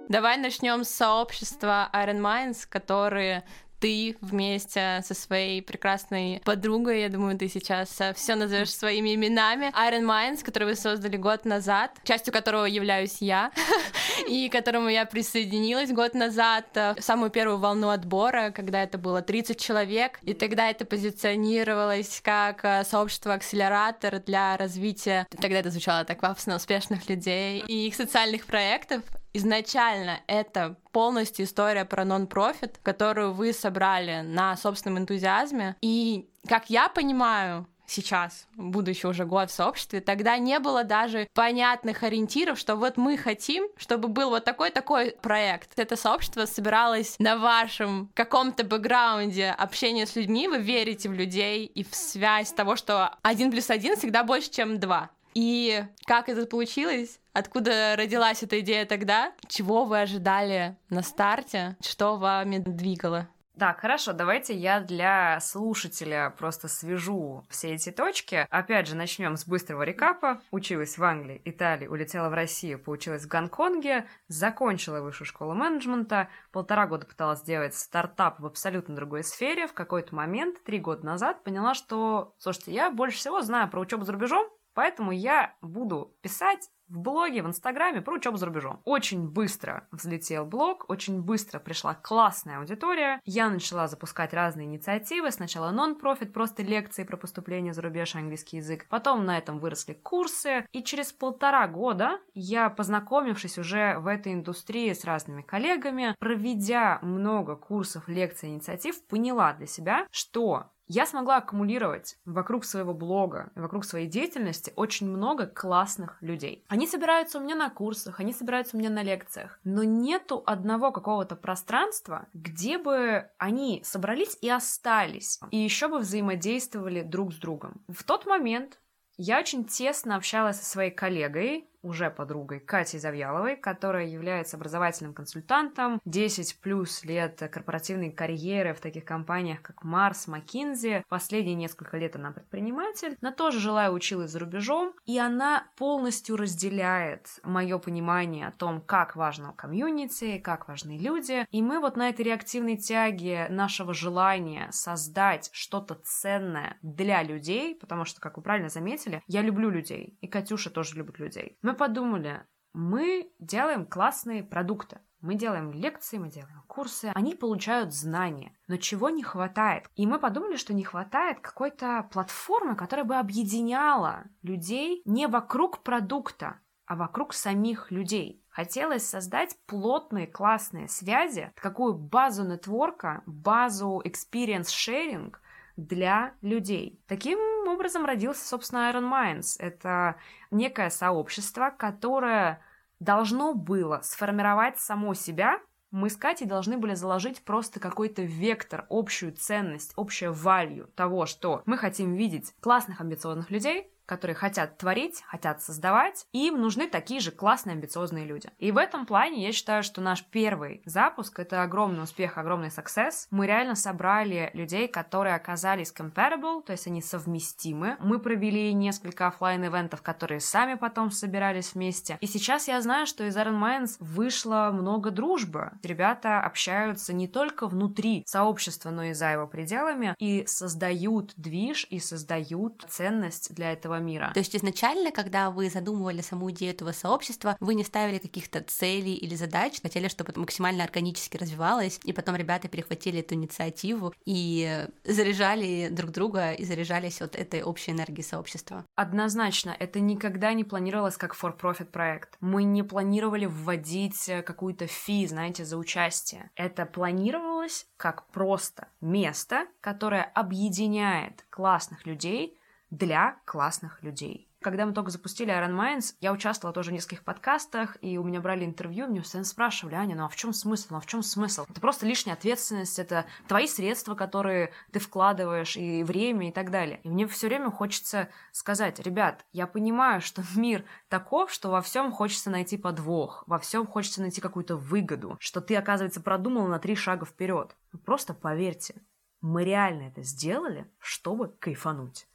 A: Давай начнем с сообщества Iron Minds, которые ты вместе со своей прекрасной подругой, я думаю, ты сейчас э, все назовешь своими именами, Iron Minds, который вы создали год назад, частью которого являюсь я, и к которому я присоединилась год назад э, в самую первую волну отбора, когда это было 30 человек, и тогда это позиционировалось как э, сообщество-акселератор для развития, тогда это звучало так пафосно, успешных людей и их социальных проектов, изначально это полностью история про нон-профит, которую вы собрали на собственном энтузиазме. И, как я понимаю, сейчас, будучи уже год в сообществе, тогда не было даже понятных ориентиров, что вот мы хотим, чтобы был вот такой-такой проект. Это сообщество собиралось на вашем каком-то бэкграунде общения с людьми, вы верите в людей и в связь того, что один плюс один всегда больше, чем два. И как это получилось? Откуда родилась эта идея тогда? Чего вы ожидали на старте? Что вами двигало?
C: Так, хорошо, давайте я для слушателя просто свяжу все эти точки. Опять же, начнем с быстрого рекапа. Училась в Англии, Италии, улетела в Россию, поучилась в Гонконге, закончила высшую школу менеджмента, полтора года пыталась сделать стартап в абсолютно другой сфере. В какой-то момент, три года назад, поняла, что, слушайте, я больше всего знаю про учебу за рубежом, Поэтому я буду писать в блоге, в Инстаграме про учебу за рубежом. Очень быстро взлетел блог, очень быстро пришла классная аудитория. Я начала запускать разные инициативы. Сначала нон-профит, просто лекции про поступление за рубеж, английский язык. Потом на этом выросли курсы. И через полтора года я, познакомившись уже в этой индустрии с разными коллегами, проведя много курсов, лекций, инициатив, поняла для себя, что я смогла аккумулировать вокруг своего блога, вокруг своей деятельности очень много классных людей. Они собираются у меня на курсах, они собираются у меня на лекциях, но нету одного какого-то пространства, где бы они собрались и остались, и еще бы взаимодействовали друг с другом. В тот момент я очень тесно общалась со своей коллегой, уже подругой Катей Завьяловой, которая является образовательным консультантом, 10 плюс лет корпоративной карьеры в таких компаниях, как Марс, Маккинзи. Последние несколько лет она предприниматель. Она тоже жила и училась за рубежом, и она полностью разделяет мое понимание о том, как важно комьюнити, как важны люди. И мы вот на этой реактивной тяге нашего желания создать что-то ценное для людей, потому что, как вы правильно заметили, я люблю людей, и Катюша тоже любит людей. Мы подумали, мы делаем классные продукты. Мы делаем лекции, мы делаем курсы, они получают знания. Но чего не хватает? И мы подумали, что не хватает какой-то платформы, которая бы объединяла людей не вокруг продукта, а вокруг самих людей. Хотелось создать плотные, классные связи, такую базу нетворка, базу experience sharing, для людей. Таким образом родился, собственно, Iron Minds. Это некое сообщество, которое должно было сформировать само себя. Мы с Катей должны были заложить просто какой-то вектор, общую ценность, общее value того, что мы хотим видеть классных, амбициозных людей, которые хотят творить, хотят создавать, им нужны такие же классные, амбициозные люди. И в этом плане я считаю, что наш первый запуск — это огромный успех, огромный success. Мы реально собрали людей, которые оказались comparable, то есть они совместимы. Мы провели несколько офлайн ивентов которые сами потом собирались вместе. И сейчас я знаю, что из Iron Minds вышло много дружбы. Ребята общаются не только внутри сообщества, но и за его пределами, и создают движ, и создают ценность для этого этого мира.
B: То есть изначально, когда вы задумывали саму идею этого сообщества, вы не ставили каких-то целей или задач, хотели, чтобы это максимально органически развивалось, и потом ребята перехватили эту инициативу и заряжали друг друга и заряжались от этой общей энергии сообщества.
C: Однозначно, это никогда не планировалось как for-profit проект. Мы не планировали вводить какую-то фи, знаете, за участие. Это планировалось как просто место, которое объединяет классных людей, для классных людей. Когда мы только запустили Iron Minds, я участвовала тоже в нескольких подкастах, и у меня брали интервью, мне постоянно спрашивали, Аня, ну а в чем смысл, ну а в чем смысл? Это просто лишняя ответственность, это твои средства, которые ты вкладываешь, и время, и так далее. И мне все время хочется сказать, ребят, я понимаю, что мир таков, что во всем хочется найти подвох, во всем хочется найти какую-то выгоду, что ты, оказывается, продумал на три шага вперед. Просто поверьте, мы реально это сделали, чтобы кайфануть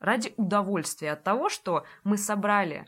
C: ради удовольствия от того, что мы собрали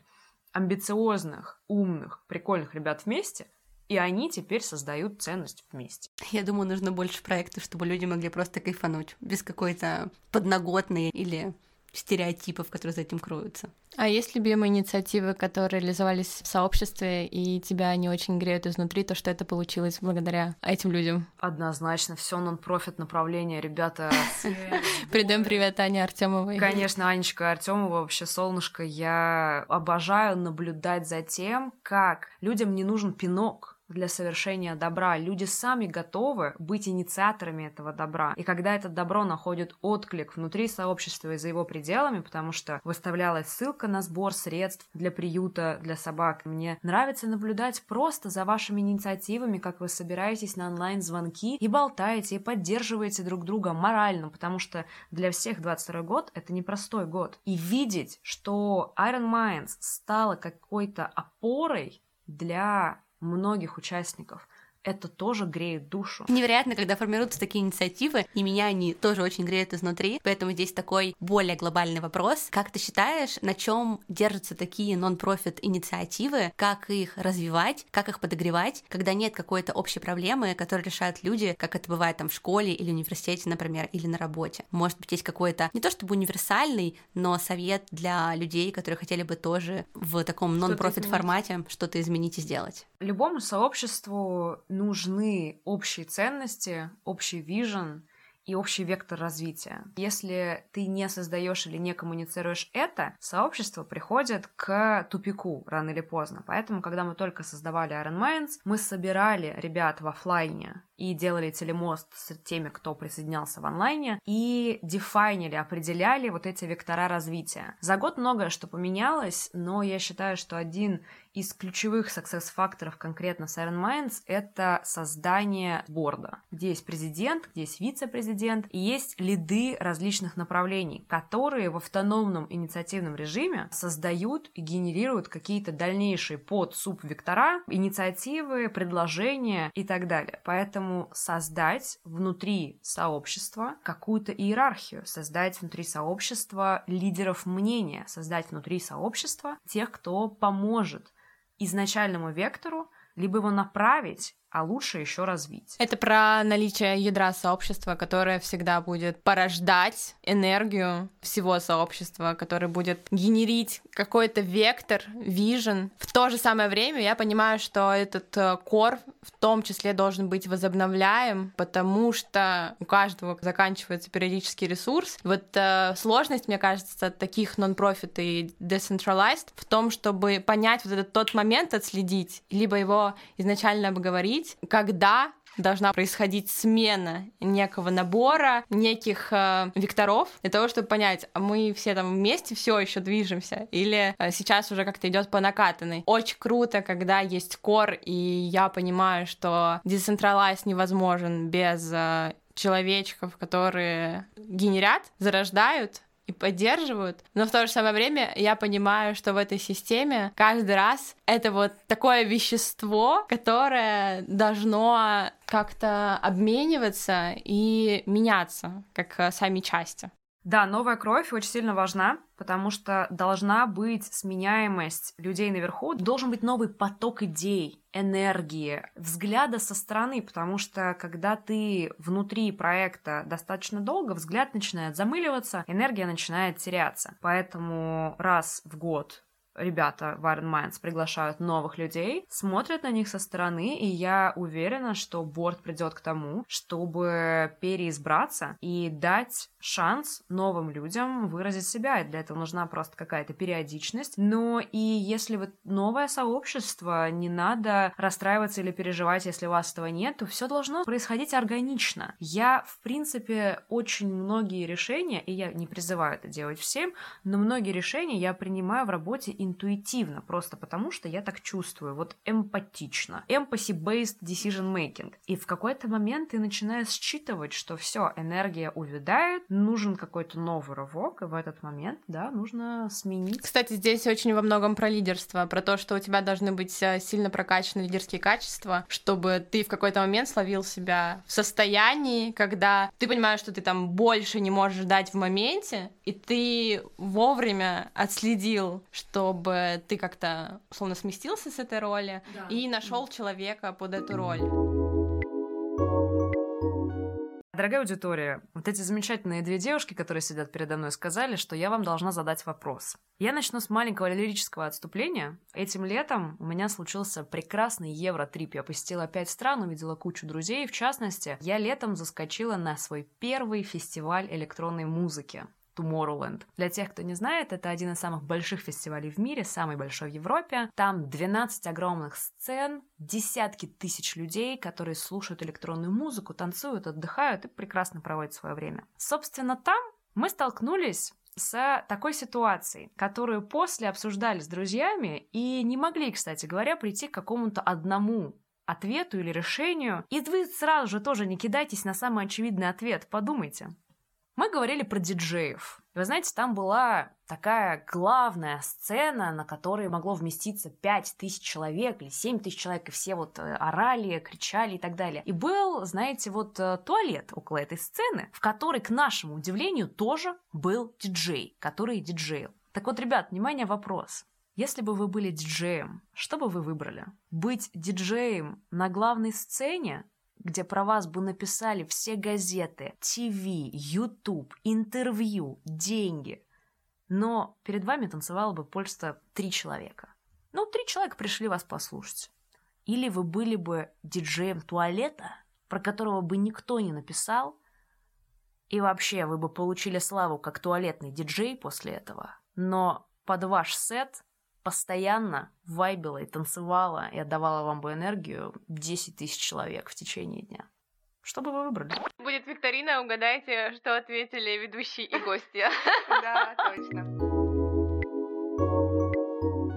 C: амбициозных, умных, прикольных ребят вместе, и они теперь создают ценность вместе.
B: Я думаю, нужно больше проектов, чтобы люди могли просто кайфануть, без какой-то подноготной или стереотипов, которые за этим кроются.
A: А есть любимые инициативы, которые реализовались в сообществе, и тебя не очень греют изнутри, то, что это получилось благодаря этим людям?
C: Однозначно, все нон-профит направление, ребята.
A: Передаем привет Ане Артемовой.
C: Конечно, Анечка Артемова, вообще солнышко. Я обожаю наблюдать за тем, как людям не нужен пинок, для совершения добра. Люди сами готовы быть инициаторами этого добра. И когда это добро находит отклик внутри сообщества и за его пределами, потому что выставлялась ссылка на сбор средств для приюта для собак, мне нравится наблюдать просто за вашими инициативами, как вы собираетесь на онлайн-звонки и болтаете, и поддерживаете друг друга морально, потому что для всех 22 год это непростой год. И видеть, что Iron Minds стала какой-то опорой для многих участников, это тоже греет душу.
B: Невероятно, когда формируются такие инициативы, и меня они тоже очень греют изнутри, поэтому здесь такой более глобальный вопрос. Как ты считаешь, на чем держатся такие нон-профит инициативы, как их развивать, как их подогревать, когда нет какой-то общей проблемы, которую решают люди, как это бывает там в школе или университете, например, или на работе? Может быть, есть какой-то, не то чтобы универсальный, но совет для людей, которые хотели бы тоже в таком нон-профит формате что-то изменить и сделать?
C: Любому сообществу нужны общие ценности, общий вижен и общий вектор развития. Если ты не создаешь или не коммуницируешь это, сообщество приходит к тупику рано или поздно. Поэтому, когда мы только создавали Iron Minds, мы собирали ребят в офлайне и делали телемост с теми, кто присоединялся в онлайне, и дефайнили, определяли вот эти вектора развития. За год многое что поменялось, но я считаю, что один из ключевых success-факторов конкретно с Iron Minds — это создание борда, где есть президент, где есть вице-президент, и есть лиды различных направлений, которые в автономном инициативном режиме создают и генерируют какие-то дальнейшие под-суб-вектора, инициативы, предложения и так далее. Поэтому Поэтому создать внутри сообщества какую-то иерархию, создать внутри сообщества лидеров мнения, создать внутри сообщества тех, кто поможет изначальному вектору либо его направить а лучше еще развить.
A: Это про наличие ядра сообщества, которое всегда будет порождать энергию всего сообщества, который будет генерить какой-то вектор, вижен. В то же самое время я понимаю, что этот э, кор в том числе должен быть возобновляем, потому что у каждого заканчивается периодический ресурс. Вот э, сложность, мне кажется, таких нон-профит и decentralized в том, чтобы понять вот этот тот момент, отследить, либо его изначально обговорить, определить, когда должна происходить смена некого набора, неких э, векторов, для того, чтобы понять, а мы все там вместе все еще движемся, или э, сейчас уже как-то идет по накатанной. Очень круто, когда есть кор, и я понимаю, что децентралайз невозможен без э, человечков, которые генерят, зарождают, и поддерживают. Но в то же самое время я понимаю, что в этой системе каждый раз это вот такое вещество, которое должно как-то обмениваться и меняться, как э, сами части.
C: Да, новая кровь очень сильно важна, потому что должна быть сменяемость людей наверху, должен быть новый поток идей, энергии, взгляда со стороны, потому что когда ты внутри проекта достаточно долго, взгляд начинает замыливаться, энергия начинает теряться. Поэтому раз в год ребята в Iron Minds приглашают новых людей, смотрят на них со стороны, и я уверена, что борт придет к тому, чтобы переизбраться и дать шанс новым людям выразить себя, и для этого нужна просто какая-то периодичность. Но и если вот новое сообщество, не надо расстраиваться или переживать, если у вас этого нет, то все должно происходить органично. Я, в принципе, очень многие решения, и я не призываю это делать всем, но многие решения я принимаю в работе интуитивно, просто потому что я так чувствую, вот эмпатично. Empathy-based decision making. И в какой-то момент ты начинаешь считывать, что все, энергия увядает, нужен какой-то новый рывок, и в этот момент, да, нужно сменить.
A: Кстати, здесь очень во многом про лидерство, про то, что у тебя должны быть э, сильно прокачаны лидерские качества, чтобы ты в какой-то момент словил себя в состоянии, когда ты понимаешь, что ты там больше не можешь дать в моменте, и ты вовремя отследил, чтобы ты как-то условно сместился с этой роли да. и нашел человека под эту роль.
C: Дорогая аудитория, вот эти замечательные две девушки, которые сидят передо мной, сказали, что я вам должна задать вопрос. Я начну с маленького лирического отступления. Этим летом у меня случился прекрасный евротрип. Я посетила пять стран, увидела кучу друзей. В частности, я летом заскочила на свой первый фестиваль электронной музыки. Tomorrowland. Для тех, кто не знает, это один из самых больших фестивалей в мире, самый большой в Европе. Там 12 огромных сцен, десятки тысяч людей, которые слушают электронную музыку, танцуют, отдыхают и прекрасно проводят свое время. Собственно, там мы столкнулись с такой ситуацией, которую после обсуждали с друзьями и не могли, кстати говоря, прийти к какому-то одному ответу или решению. И вы сразу же тоже не кидайтесь на самый очевидный ответ. Подумайте, Мы говорили про диджеев. Вы знаете, там была такая главная сцена, на которой могло вместиться 5 тысяч человек или 7 тысяч человек, и все вот э, орали, кричали и так далее. И был, знаете, вот э, туалет около этой сцены, в которой, к нашему удивлению, тоже был диджей, который диджейл. Так вот, ребят, внимание, вопрос. Если бы вы были диджеем, что бы вы выбрали? Быть диджеем на главной сцене где про вас бы написали все газеты, ТВ, Ютуб, интервью, деньги. Но перед вами танцевало бы просто три человека. Ну, три человека пришли вас послушать. Или вы были бы диджеем туалета, про которого бы никто не написал, и вообще вы бы получили славу как туалетный диджей после этого, но под ваш сет постоянно вайбила и танцевала и отдавала вам бы энергию 10 тысяч человек в течение дня. Что бы вы выбрали?
A: Будет викторина, угадайте, что ответили ведущие и гости.
B: Да, точно.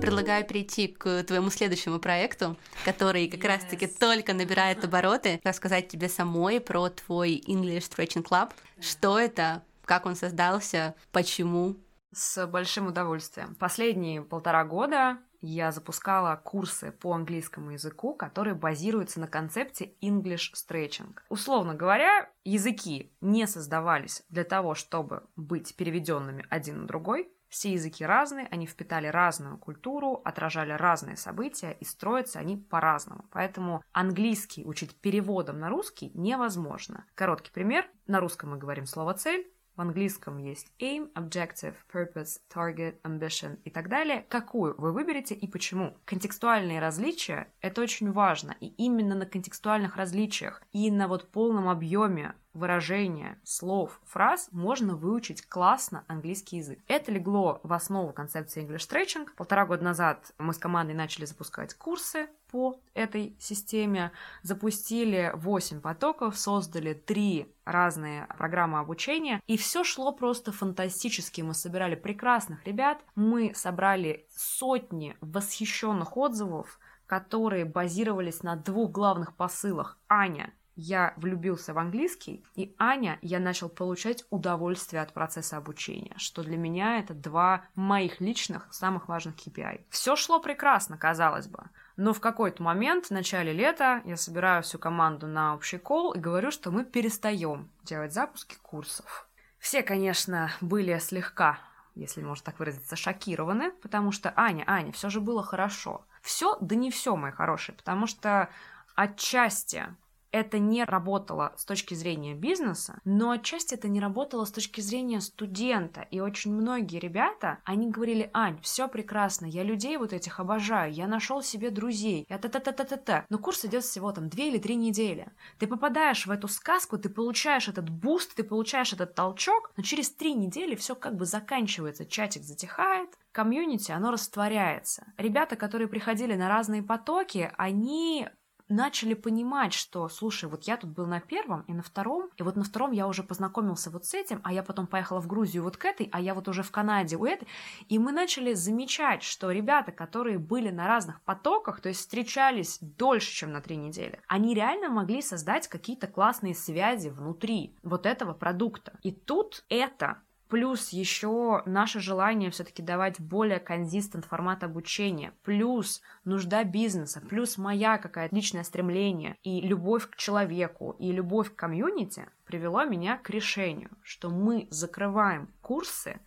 B: Предлагаю перейти к твоему следующему проекту, который как yes. раз-таки только набирает обороты. Рассказать тебе самой про твой English Stretching Club. Что это, как он создался, почему
C: с большим удовольствием. Последние полтора года я запускала курсы по английскому языку, которые базируются на концепте English Stretching. Условно говоря, языки не создавались для того, чтобы быть переведенными один на другой. Все языки разные, они впитали разную культуру, отражали разные события, и строятся они по-разному. Поэтому английский учить переводом на русский невозможно. Короткий пример. На русском мы говорим слово «цель», в английском есть aim, objective, purpose, target, ambition и так далее. Какую вы выберете и почему? Контекстуальные различия — это очень важно. И именно на контекстуальных различиях и на вот полном объеме выражения, слов, фраз можно выучить классно английский язык. Это легло в основу концепции English Stretching. Полтора года назад мы с командой начали запускать курсы по этой системе, запустили 8 потоков, создали 3 разные программы обучения, и все шло просто фантастически. Мы собирали прекрасных ребят, мы собрали сотни восхищенных отзывов, которые базировались на двух главных посылах. Аня, я влюбился в английский, и Аня, я начал получать удовольствие от процесса обучения, что для меня это два моих личных самых важных KPI. Все шло прекрасно, казалось бы. Но в какой-то момент, в начале лета, я собираю всю команду на общий кол и говорю, что мы перестаем делать запуски курсов. Все, конечно, были слегка, если можно так выразиться, шокированы, потому что Аня, Аня, все же было хорошо. Все, да не все, мои хорошие, потому что отчасти это не работало с точки зрения бизнеса, но отчасти это не работало с точки зрения студента. И очень многие ребята, они говорили, Ань, все прекрасно, я людей вот этих обожаю, я нашел себе друзей, я та-та-та-та-та-та. Но курс идет всего там две или три недели. Ты попадаешь в эту сказку, ты получаешь этот буст, ты получаешь этот толчок, но через три недели все как бы заканчивается, чатик затихает, комьюнити, оно растворяется. Ребята, которые приходили на разные потоки, они начали понимать, что, слушай, вот я тут был на первом и на втором, и вот на втором я уже познакомился вот с этим, а я потом поехала в Грузию вот к этой, а я вот уже в Канаде у этой, и мы начали замечать, что ребята, которые были на разных потоках, то есть встречались дольше, чем на три недели, они реально могли создать какие-то классные связи внутри вот этого продукта. И тут это плюс еще наше желание все-таки давать более консистент формат обучения, плюс нужда бизнеса, плюс моя какая-то личное стремление и любовь к человеку, и любовь к комьюнити привело меня к решению, что мы закрываем курсы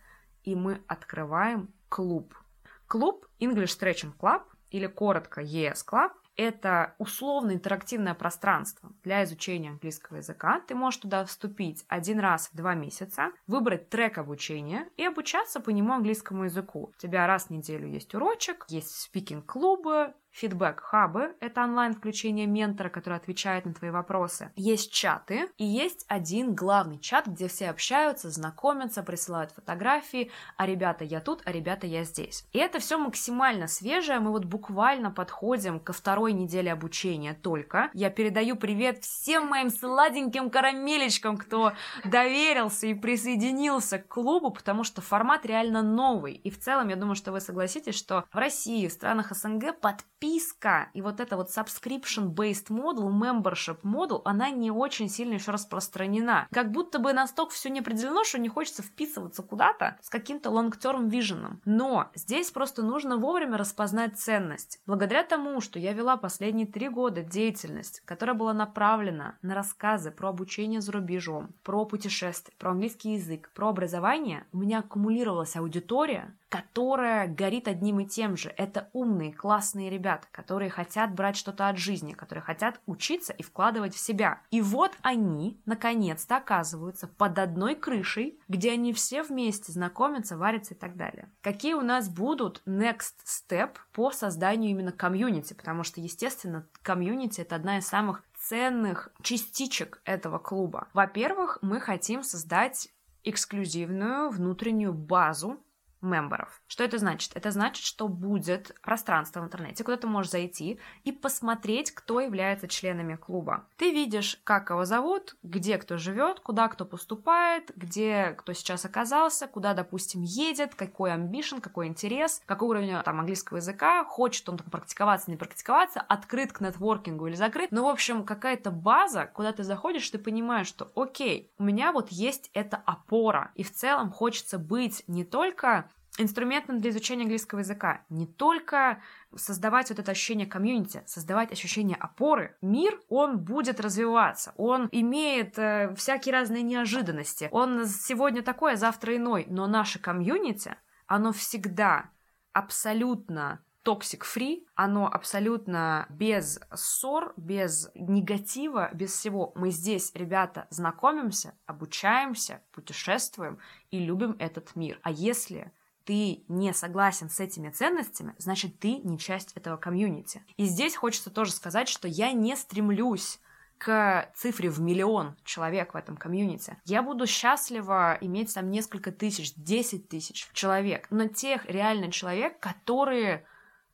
C: и мы открываем клуб. Клуб English Stretching Club или коротко ES Club это условно интерактивное пространство для изучения английского языка. Ты можешь туда вступить один раз в два месяца, выбрать трек обучения и обучаться по нему английскому языку. У тебя раз в неделю есть урочек, есть спикинг-клубы, Фидбэк-хабы — это онлайн-включение ментора, который отвечает на твои вопросы. Есть чаты, и есть один главный чат, где все общаются, знакомятся, присылают фотографии, а ребята я тут, а ребята я здесь. И это все максимально свежее, мы вот буквально подходим ко второй неделе обучения только. Я передаю привет всем моим сладеньким карамелечкам, кто доверился и присоединился к клубу, потому что формат реально новый. И в целом, я думаю, что вы согласитесь, что в России, в странах СНГ подписываются подписка и вот эта вот subscription-based model, membership model, она не очень сильно еще распространена. Как будто бы настолько все не определено, что не хочется вписываться куда-то с каким-то long-term vision. Но здесь просто нужно вовремя распознать ценность. Благодаря тому, что я вела последние три года деятельность, которая была направлена на рассказы про обучение за рубежом, про путешествия, про английский язык, про образование, у меня аккумулировалась аудитория, которая горит одним и тем же. Это умные, классные ребята, которые хотят брать что-то от жизни, которые хотят учиться и вкладывать в себя. И вот они, наконец-то, оказываются под одной крышей, где они все вместе знакомятся, варятся и так далее. Какие у нас будут next step по созданию именно комьюнити? Потому что, естественно, комьюнити — это одна из самых ценных частичек этого клуба. Во-первых, мы хотим создать эксклюзивную внутреннюю базу мемберов. Что это значит? Это значит, что будет пространство в интернете, куда ты можешь зайти и посмотреть, кто является членами клуба. Ты видишь, как его зовут, где кто живет, куда кто поступает, где кто сейчас оказался, куда, допустим, едет, какой амбишен, какой интерес, какой уровень там английского языка, хочет он там практиковаться, не практиковаться, открыт к нетворкингу или закрыт. Ну, в общем, какая-то база, куда ты заходишь, ты понимаешь, что окей, у меня вот есть эта опора, и в целом хочется быть не только инструментом для изучения английского языка. Не только создавать вот это ощущение комьюнити, создавать ощущение опоры. Мир, он будет развиваться, он имеет э, всякие разные неожиданности. Он сегодня такой, а завтра иной. Но наше комьюнити, оно всегда абсолютно toxic-free, оно абсолютно без ссор, без негатива, без всего. Мы здесь, ребята, знакомимся, обучаемся, путешествуем и любим этот мир. А если ты не согласен с этими ценностями, значит, ты не часть этого комьюнити. И здесь хочется тоже сказать, что я не стремлюсь к цифре в миллион человек в этом комьюнити. Я буду счастлива иметь там несколько тысяч, десять тысяч человек, но тех реально человек, которые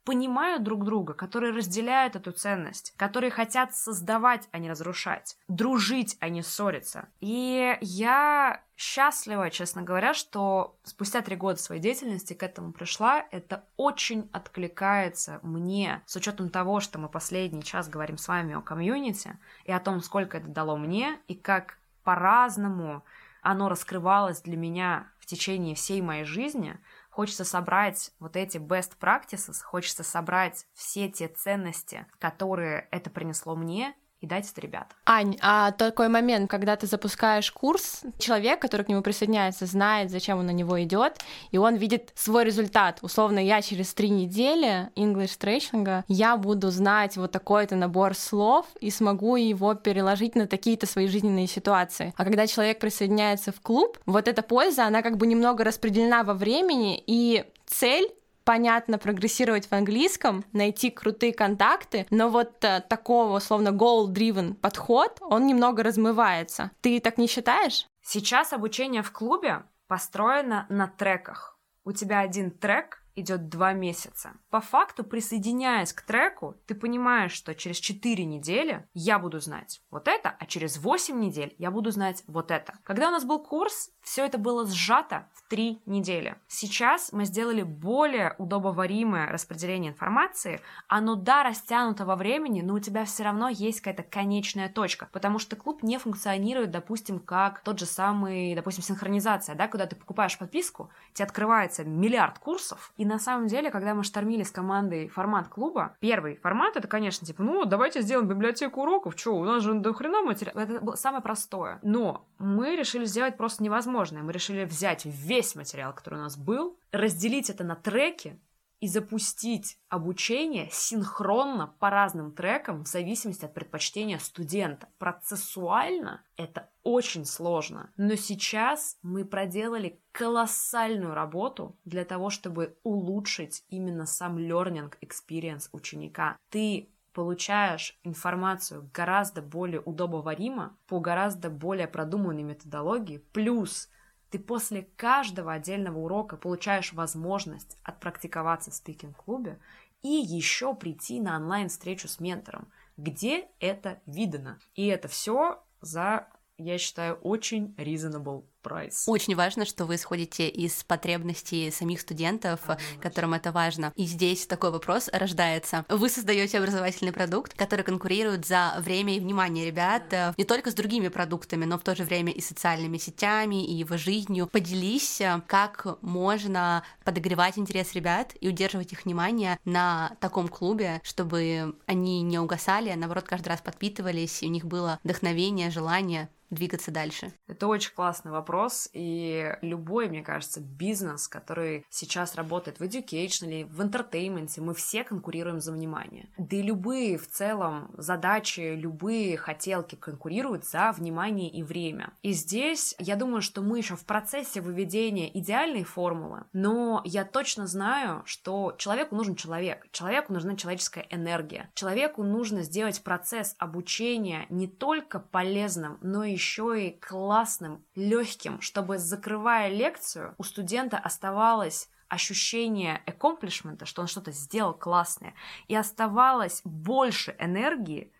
C: понимают друг друга, которые разделяют эту ценность, которые хотят создавать, а не разрушать, дружить, а не ссориться. И я счастлива, честно говоря, что спустя три года своей деятельности к этому пришла. Это очень откликается мне, с учетом того, что мы последний час говорим с вами о комьюнити и о том, сколько это дало мне, и как по-разному оно раскрывалось для меня в течение всей моей жизни — Хочется собрать вот эти best practices, хочется собрать все те ценности, которые это принесло мне, и дать это ребят.
A: Ань, а такой момент, когда ты запускаешь курс, человек, который к нему присоединяется, знает, зачем он на него идет, и он видит свой результат. Условно, я через три недели English трейшинга, я буду знать вот такой-то набор слов и смогу его переложить на такие-то свои жизненные ситуации. А когда человек присоединяется в клуб, вот эта польза, она как бы немного распределена во времени, и цель понятно прогрессировать в английском, найти крутые контакты, но вот э, такого, условно, goal-driven подход, он немного размывается. Ты так не считаешь?
C: Сейчас обучение в клубе построено на треках. У тебя один трек, идет два месяца. По факту, присоединяясь к треку, ты понимаешь, что через 4 недели я буду знать вот это, а через 8 недель я буду знать вот это. Когда у нас был курс, все это было сжато в 3 недели. Сейчас мы сделали более удобоваримое распределение информации. Оно, да, растянуто во времени, но у тебя все равно есть какая-то конечная точка, потому что клуб не функционирует, допустим, как тот же самый, допустим, синхронизация, да, когда ты покупаешь подписку, тебе открывается миллиард курсов, и на самом деле, когда мы штормили с командой формат клуба, первый формат это, конечно, типа, ну, давайте сделаем библиотеку уроков, что, у нас же до хрена материал. Это было самое простое. Но мы решили сделать просто невозможное. Мы решили взять весь материал, который у нас был, разделить это на треки, и запустить обучение синхронно по разным трекам в зависимости от предпочтения студента. Процессуально это очень сложно, но сейчас мы проделали колоссальную работу для того, чтобы улучшить именно сам learning experience ученика. Ты получаешь информацию гораздо более удобоваримо, по гораздо более продуманной методологии, плюс ты после каждого отдельного урока получаешь возможность отпрактиковаться в спикинг-клубе и еще прийти на онлайн-встречу с ментором, где это видно. И это все за, я считаю, очень reasonable прайс.
B: Очень важно, что вы исходите из потребностей самих студентов, которым это важно. И здесь такой вопрос рождается. Вы создаете образовательный продукт, который конкурирует за время и внимание ребят э, не только с другими продуктами, но в то же время и социальными сетями, и его жизнью. Поделись, э, как можно подогревать интерес ребят и удерживать их внимание на таком клубе, чтобы они не угасали, а наоборот каждый раз подпитывались, и у них было вдохновение, желание двигаться дальше?
C: Это очень классный вопрос, и любой, мне кажется, бизнес, который сейчас работает в education или в entertainment, мы все конкурируем за внимание. Да и любые в целом задачи, любые хотелки конкурируют за внимание и время. И здесь я думаю, что мы еще в процессе выведения идеальной формулы, но я точно знаю, что человеку нужен человек, человеку нужна человеческая энергия, человеку нужно сделать процесс обучения не только полезным, но еще и классным, легким, чтобы, закрывая лекцию, у студента оставалось ощущение accomplishment, что он что-то сделал классное, и оставалось больше энергии,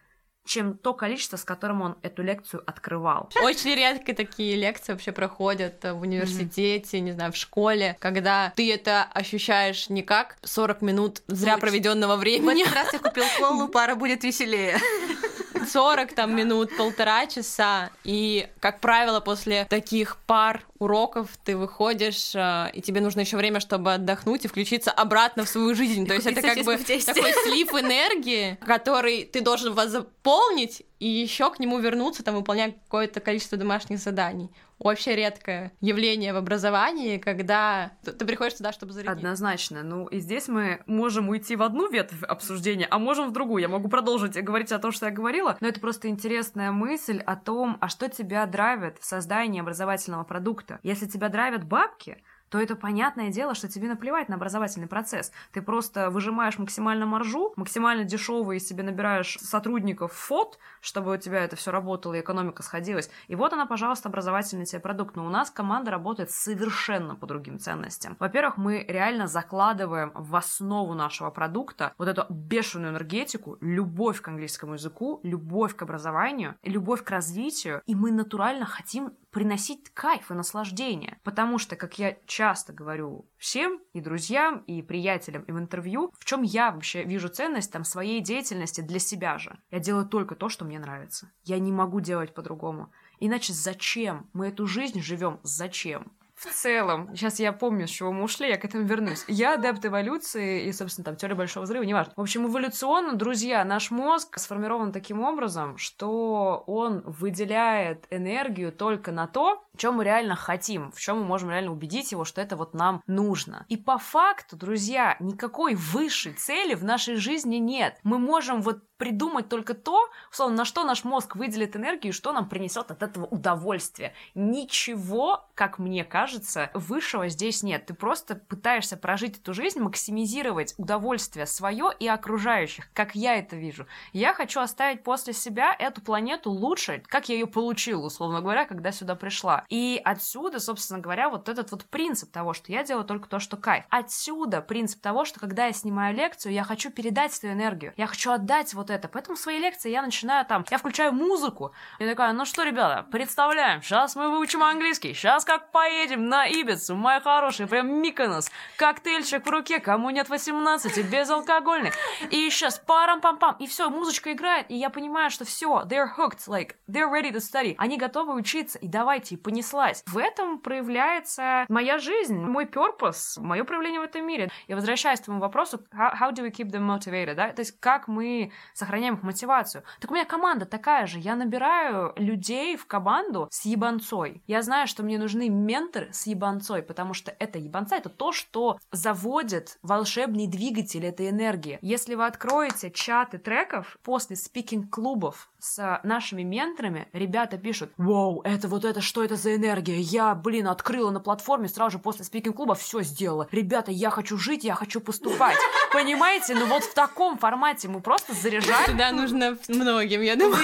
C: чем то количество, с которым он эту лекцию открывал.
A: Очень редко такие лекции вообще проходят в университете, mm-hmm. не знаю, в школе, когда ты это ощущаешь не как 40 минут зря проведенного времени.
B: В этот раз я купил колу, пара будет веселее.
A: 40 там минут, полтора часа. И, как правило, после таких пар уроков ты выходишь, э, и тебе нужно еще время, чтобы отдохнуть и включиться обратно в свою жизнь. То есть это как бы такой слив энергии, который ты должен заполнить и еще к нему вернуться, там, выполняя какое-то количество домашних заданий. Вообще редкое явление в образовании, когда ты приходишь туда, чтобы зарядить.
C: Однозначно. Ну, и здесь мы можем уйти в одну ветвь обсуждения, а можем в другую. Я могу продолжить говорить о том, что я говорила, но это просто интересная мысль о том, а что тебя драйвит в создании образовательного продукта. Если тебя драйвят бабки, то это понятное дело, что тебе наплевать на образовательный процесс. Ты просто выжимаешь максимально маржу, максимально дешевые себе набираешь сотрудников фот, чтобы у тебя это все работало и экономика сходилась. И вот она, пожалуйста, образовательный тебе продукт. Но у нас команда работает совершенно по другим ценностям. Во-первых, мы реально закладываем в основу нашего продукта вот эту бешеную энергетику, любовь к английскому языку, любовь к образованию, любовь к развитию, и мы натурально хотим приносить кайф и наслаждение. Потому что, как я часто говорю всем, и друзьям, и приятелям, и в интервью, в чем я вообще вижу ценность там своей деятельности для себя же. Я делаю только то, что мне нравится. Я не могу делать по-другому. Иначе зачем? Мы эту жизнь живем зачем? В целом, сейчас я помню, с чего мы ушли, я к этому вернусь. Я адепт эволюции и, собственно, там, теория большого взрыва, неважно. В общем, эволюционно, друзья, наш мозг сформирован таким образом, что он выделяет энергию только на то, чем мы реально хотим, в чем мы можем реально убедить его, что это вот нам нужно. И по факту, друзья, никакой высшей цели в нашей жизни нет. Мы можем вот придумать только то, условно, на что наш мозг выделит энергию и что нам принесет от этого удовольствие. Ничего, как мне кажется, высшего здесь нет. Ты просто пытаешься прожить эту жизнь, максимизировать удовольствие свое и окружающих, как я это вижу. Я хочу оставить после себя эту планету лучше, как я ее получил, условно говоря, когда сюда пришла. И отсюда, собственно говоря, вот этот вот принцип того, что я делаю только то, что кайф. Отсюда принцип того, что когда я снимаю лекцию, я хочу передать свою энергию, я хочу отдать вот это. Поэтому в своей лекции я начинаю там, я включаю музыку. Я такая, ну что, ребята, представляем, сейчас мы выучим английский, сейчас как поедем на Ибицу, моя хорошая, прям Миконос, коктейльчик в руке, кому нет 18, безалкогольный. И сейчас парам-пам-пам, и все, музычка играет, и я понимаю, что все, they're hooked, like, they're ready to study. Они готовы учиться, и давайте, понеслась. В этом проявляется моя жизнь, мой purpose, мое проявление в этом мире. И возвращаясь к твоему вопросу, how, how do we keep them motivated, да? То есть как мы сохраняем их мотивацию. Так у меня команда такая же. Я набираю людей в команду с ебанцой. Я знаю, что мне нужны менторы с ебанцой, потому что это ебанца, это то, что заводит волшебный двигатель этой энергии. Если вы откроете чаты треков после спикинг-клубов с нашими менторами, ребята пишут, вау, это вот это, что это за энергия? Я, блин, открыла на платформе сразу же после спикинг-клуба, все сделала. Ребята, я хочу жить, я хочу поступать. Понимаете? Ну вот в таком формате мы просто заряжаем.
A: Туда нужно многим, я думаю.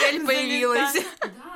B: Цель появилась.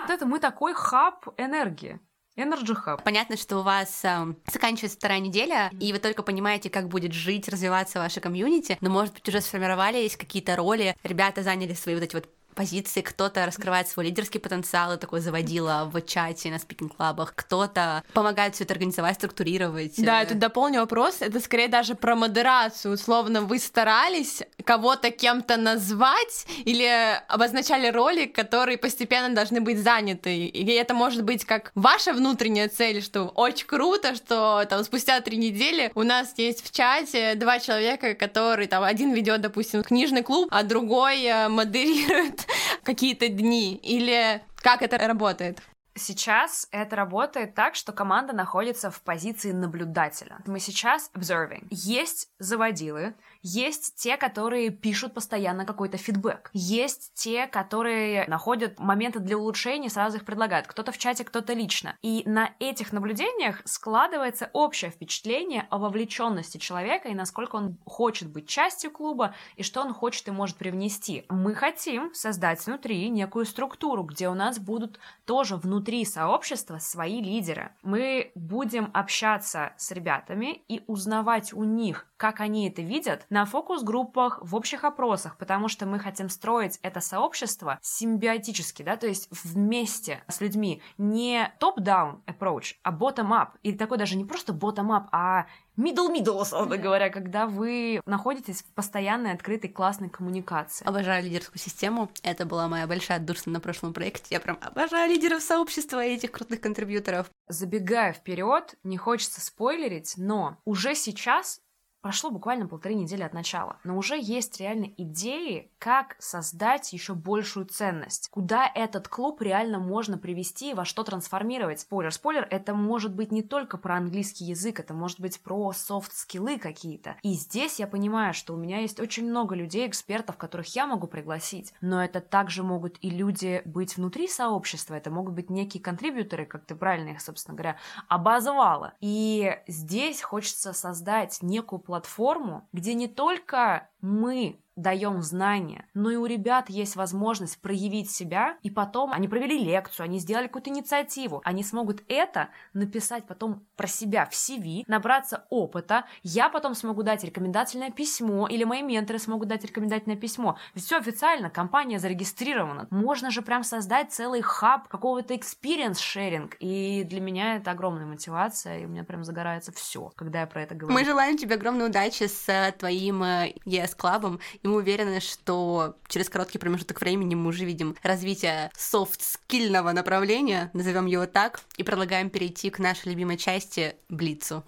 C: Вот это мы такой хаб энергии. Energy Hub.
B: Понятно, что у вас э, заканчивается вторая неделя, и вы только понимаете, как будет жить, развиваться ваша комьюнити, но, может быть, уже сформировались какие-то роли, ребята заняли свои вот эти вот позиции, кто-то раскрывает свой лидерский потенциал и такой заводила в чате на спикинг-клабах, кто-то помогает все это организовать, структурировать.
A: Да, я тут дополню вопрос, это скорее даже про модерацию, условно, вы старались кого-то кем-то назвать или обозначали роли, которые постепенно должны быть заняты, и это может быть как ваша внутренняя цель, что очень круто, что там спустя три недели у нас есть в чате два человека, которые там один ведет, допустим, книжный клуб, а другой э, какие-то дни, или как это работает?
C: Сейчас это работает так, что команда находится в позиции наблюдателя. Мы сейчас observing. Есть заводилы, есть те, которые пишут постоянно какой-то фидбэк. Есть те, которые находят моменты для улучшений, сразу их предлагают. Кто-то в чате, кто-то лично. И на этих наблюдениях складывается общее впечатление о вовлеченности человека и насколько он хочет быть частью клуба и что он хочет и может привнести. Мы хотим создать внутри некую структуру, где у нас будут тоже внутри сообщества свои лидеры. Мы будем общаться с ребятами и узнавать у них, как они это видят, на фокус-группах, в общих опросах, потому что мы хотим строить это сообщество симбиотически, да, то есть вместе с людьми, не топ-даун approach, а bottom-up, или такой даже не просто bottom-up, а middle-middle, условно говоря, когда вы находитесь в постоянной, открытой, классной коммуникации.
B: Обожаю лидерскую систему. Это была моя большая отдушина на прошлом проекте. Я прям обожаю лидеров сообщества и этих крутых контрибьюторов.
C: Забегая вперед, не хочется спойлерить, но уже сейчас Прошло буквально полторы недели от начала, но уже есть реально идеи, как создать еще большую ценность, куда этот клуб реально можно привести во что трансформировать. Спойлер, спойлер, это может быть не только про английский язык, это может быть про софт-скиллы какие-то. И здесь я понимаю, что у меня есть очень много людей, экспертов, которых я могу пригласить, но это также могут и люди быть внутри сообщества, это могут быть некие контрибьюторы, как ты правильно их, собственно говоря, обозвала. И здесь хочется создать некую платформу, где не только мы даем знания, но и у ребят есть возможность проявить себя, и потом они провели лекцию, они сделали какую-то инициативу, они смогут это написать потом про себя в CV, набраться опыта, я потом смогу дать рекомендательное письмо, или мои менторы смогут дать рекомендательное письмо. Ведь все официально, компания зарегистрирована. Можно же прям создать целый хаб какого-то experience sharing, и для меня это огромная мотивация, и у меня прям загорается все, когда я про это говорю.
B: Мы желаем тебе огромной удачи с э, твоим ES-клабом, и мы уверены, что через короткий промежуток времени мы уже видим развитие софт-скильного направления, назовем его так, и предлагаем перейти к нашей любимой части — Блицу.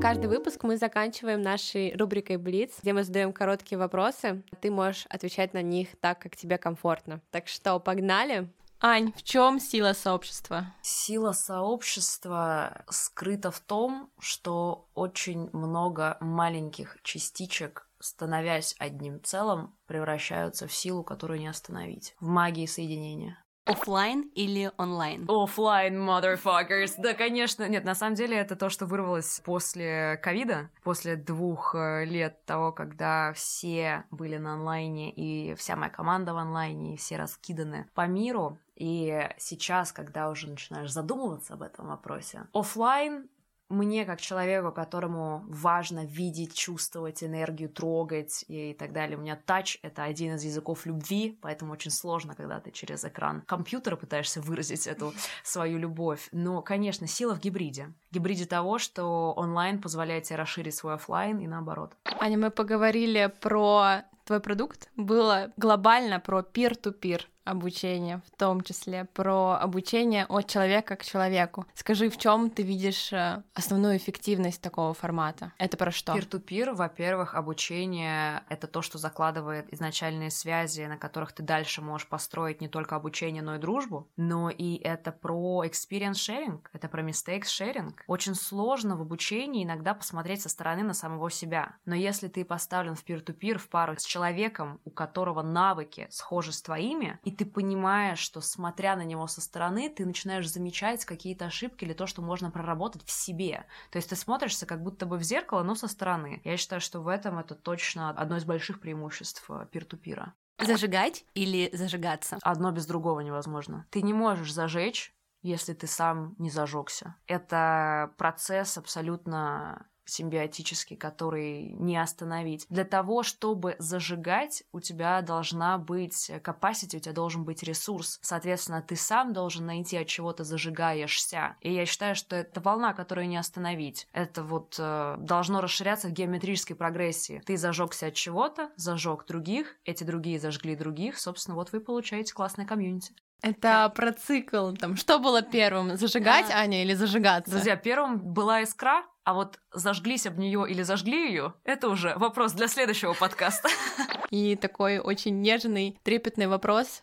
D: Каждый выпуск мы заканчиваем нашей рубрикой Блиц, где мы задаем короткие вопросы. Ты можешь отвечать на них так, как тебе комфортно. Так что погнали.
A: Ань, в чем сила сообщества?
C: Сила сообщества скрыта в том, что очень много маленьких частичек, становясь одним целым, превращаются в силу, которую не остановить. В магии соединения.
B: Оффлайн или онлайн?
C: Оффлайн, motherfuckers. Да, конечно. Нет, на самом деле это то, что вырвалось после ковида, после двух э, лет того, когда все были на онлайне, и вся моя команда в онлайне, и все раскиданы по миру. И сейчас, когда уже начинаешь задумываться об этом вопросе, офлайн мне, как человеку, которому важно видеть, чувствовать энергию, трогать и так далее, у меня тач — это один из языков любви, поэтому очень сложно, когда ты через экран компьютера пытаешься выразить эту свою любовь. Но, конечно, сила в гибриде. Гибриде того, что онлайн позволяет тебе расширить свой офлайн и наоборот.
A: Аня, мы поговорили про твой продукт, было глобально про peer-to-peer обучение, в том числе про обучение от человека к человеку. Скажи, в чем ты видишь э, основную эффективность такого формата? Это про что?
C: Peer-to-peer, во-первых, обучение — это то, что закладывает изначальные связи, на которых ты дальше можешь построить не только обучение, но и дружбу, но и это про experience sharing, это про mistakes sharing. Очень сложно в обучении иногда посмотреть со стороны на самого себя, но если ты поставлен в peer-to-peer в пару с человеком, у которого навыки схожи с твоими, и ты понимаешь, что смотря на него со стороны, ты начинаешь замечать какие-то ошибки или то, что можно проработать в себе. То есть ты смотришься как будто бы в зеркало, но со стороны. Я считаю, что в этом это точно одно из больших преимуществ э, пир-ту-пира.
B: Зажигать или зажигаться?
C: Одно без другого невозможно. Ты не можешь зажечь, если ты сам не зажегся. Это процесс абсолютно симбиотический, который не остановить. Для того, чтобы зажигать, у тебя должна быть capacity, у тебя должен быть ресурс. Соответственно, ты сам должен найти, от чего ты зажигаешься. И я считаю, что это волна, которую не остановить. Это вот э, должно расширяться в геометрической прогрессии. Ты зажегся от чего-то, зажег других, эти другие зажгли других, собственно, вот вы получаете классное комьюнити.
A: Это про цикл. Там, что было первым? Зажигать,
B: Да.
A: Аня, или зажигаться?
C: Друзья, первым была искра, а вот зажглись об нее или зажгли ее, это уже вопрос для следующего подкаста.
A: И такой очень нежный, трепетный вопрос.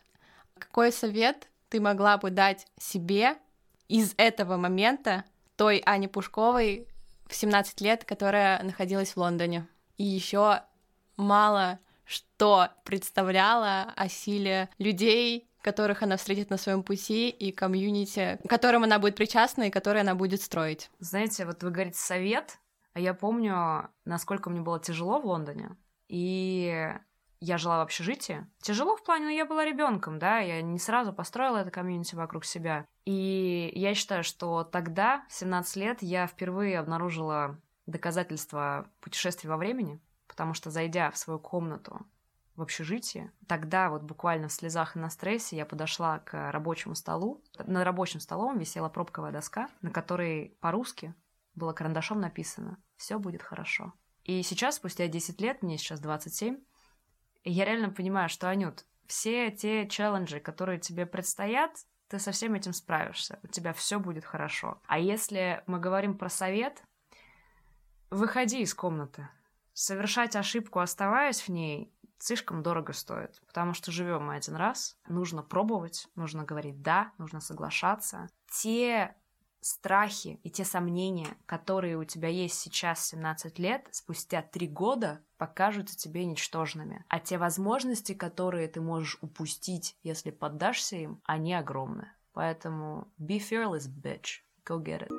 A: Какой совет ты могла бы дать себе из этого момента, той Ани Пушковой в 17 лет, которая находилась в Лондоне? И еще мало что представляла о силе людей, которых она встретит на своем пути, и комьюнити, которым она будет причастна и которые она будет строить.
C: Знаете, вот вы говорите совет, а я помню, насколько мне было тяжело в Лондоне, и я жила в общежитии. Тяжело в плане, ну, я была ребенком, да, я не сразу построила это комьюнити вокруг себя. И я считаю, что тогда, в 17 лет, я впервые обнаружила доказательства путешествий во времени, потому что, зайдя в свою комнату в общежитии, тогда вот буквально в слезах и на стрессе я подошла к рабочему столу. На рабочем столом висела пробковая доска, на которой по-русски было карандашом написано «Все будет хорошо». И сейчас, спустя 10 лет, мне сейчас 27, и я реально понимаю, что, Анют, все те челленджи, которые тебе предстоят, ты со всем этим справишься, у тебя все будет хорошо. А если мы говорим про совет, выходи из комнаты. Совершать ошибку, оставаясь в ней, слишком дорого стоит, потому что живем мы один раз, нужно пробовать, нужно говорить «да», нужно соглашаться. Те страхи и те сомнения, которые у тебя есть сейчас в 17 лет, спустя 3 года покажутся тебе ничтожными. А те возможности, которые ты можешь упустить, если поддашься им, они огромны. Поэтому be fearless, bitch. Go get it.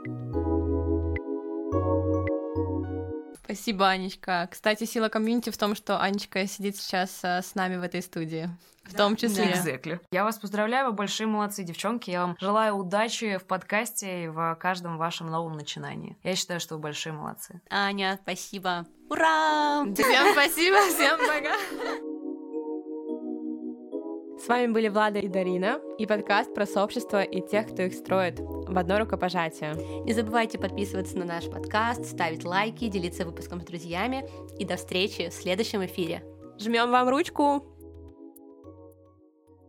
A: Спасибо, Анечка. Кстати, сила комьюнити в том, что Анечка сидит сейчас а, с нами в этой студии. В том числе.
C: Exactly. Я вас поздравляю, вы большие молодцы, девчонки. Я вам желаю удачи в подкасте и в каждом вашем новом начинании. Я считаю, что вы большие молодцы.
B: Аня, спасибо. Ура!
A: Всем спасибо, всем пока. С вами были Влада и Дарина и подкаст про сообщество и тех, кто их строит в одно рукопожатие.
B: Не забывайте подписываться на наш подкаст, ставить лайки, делиться выпуском с друзьями. И до встречи в следующем эфире.
A: Жмем вам ручку.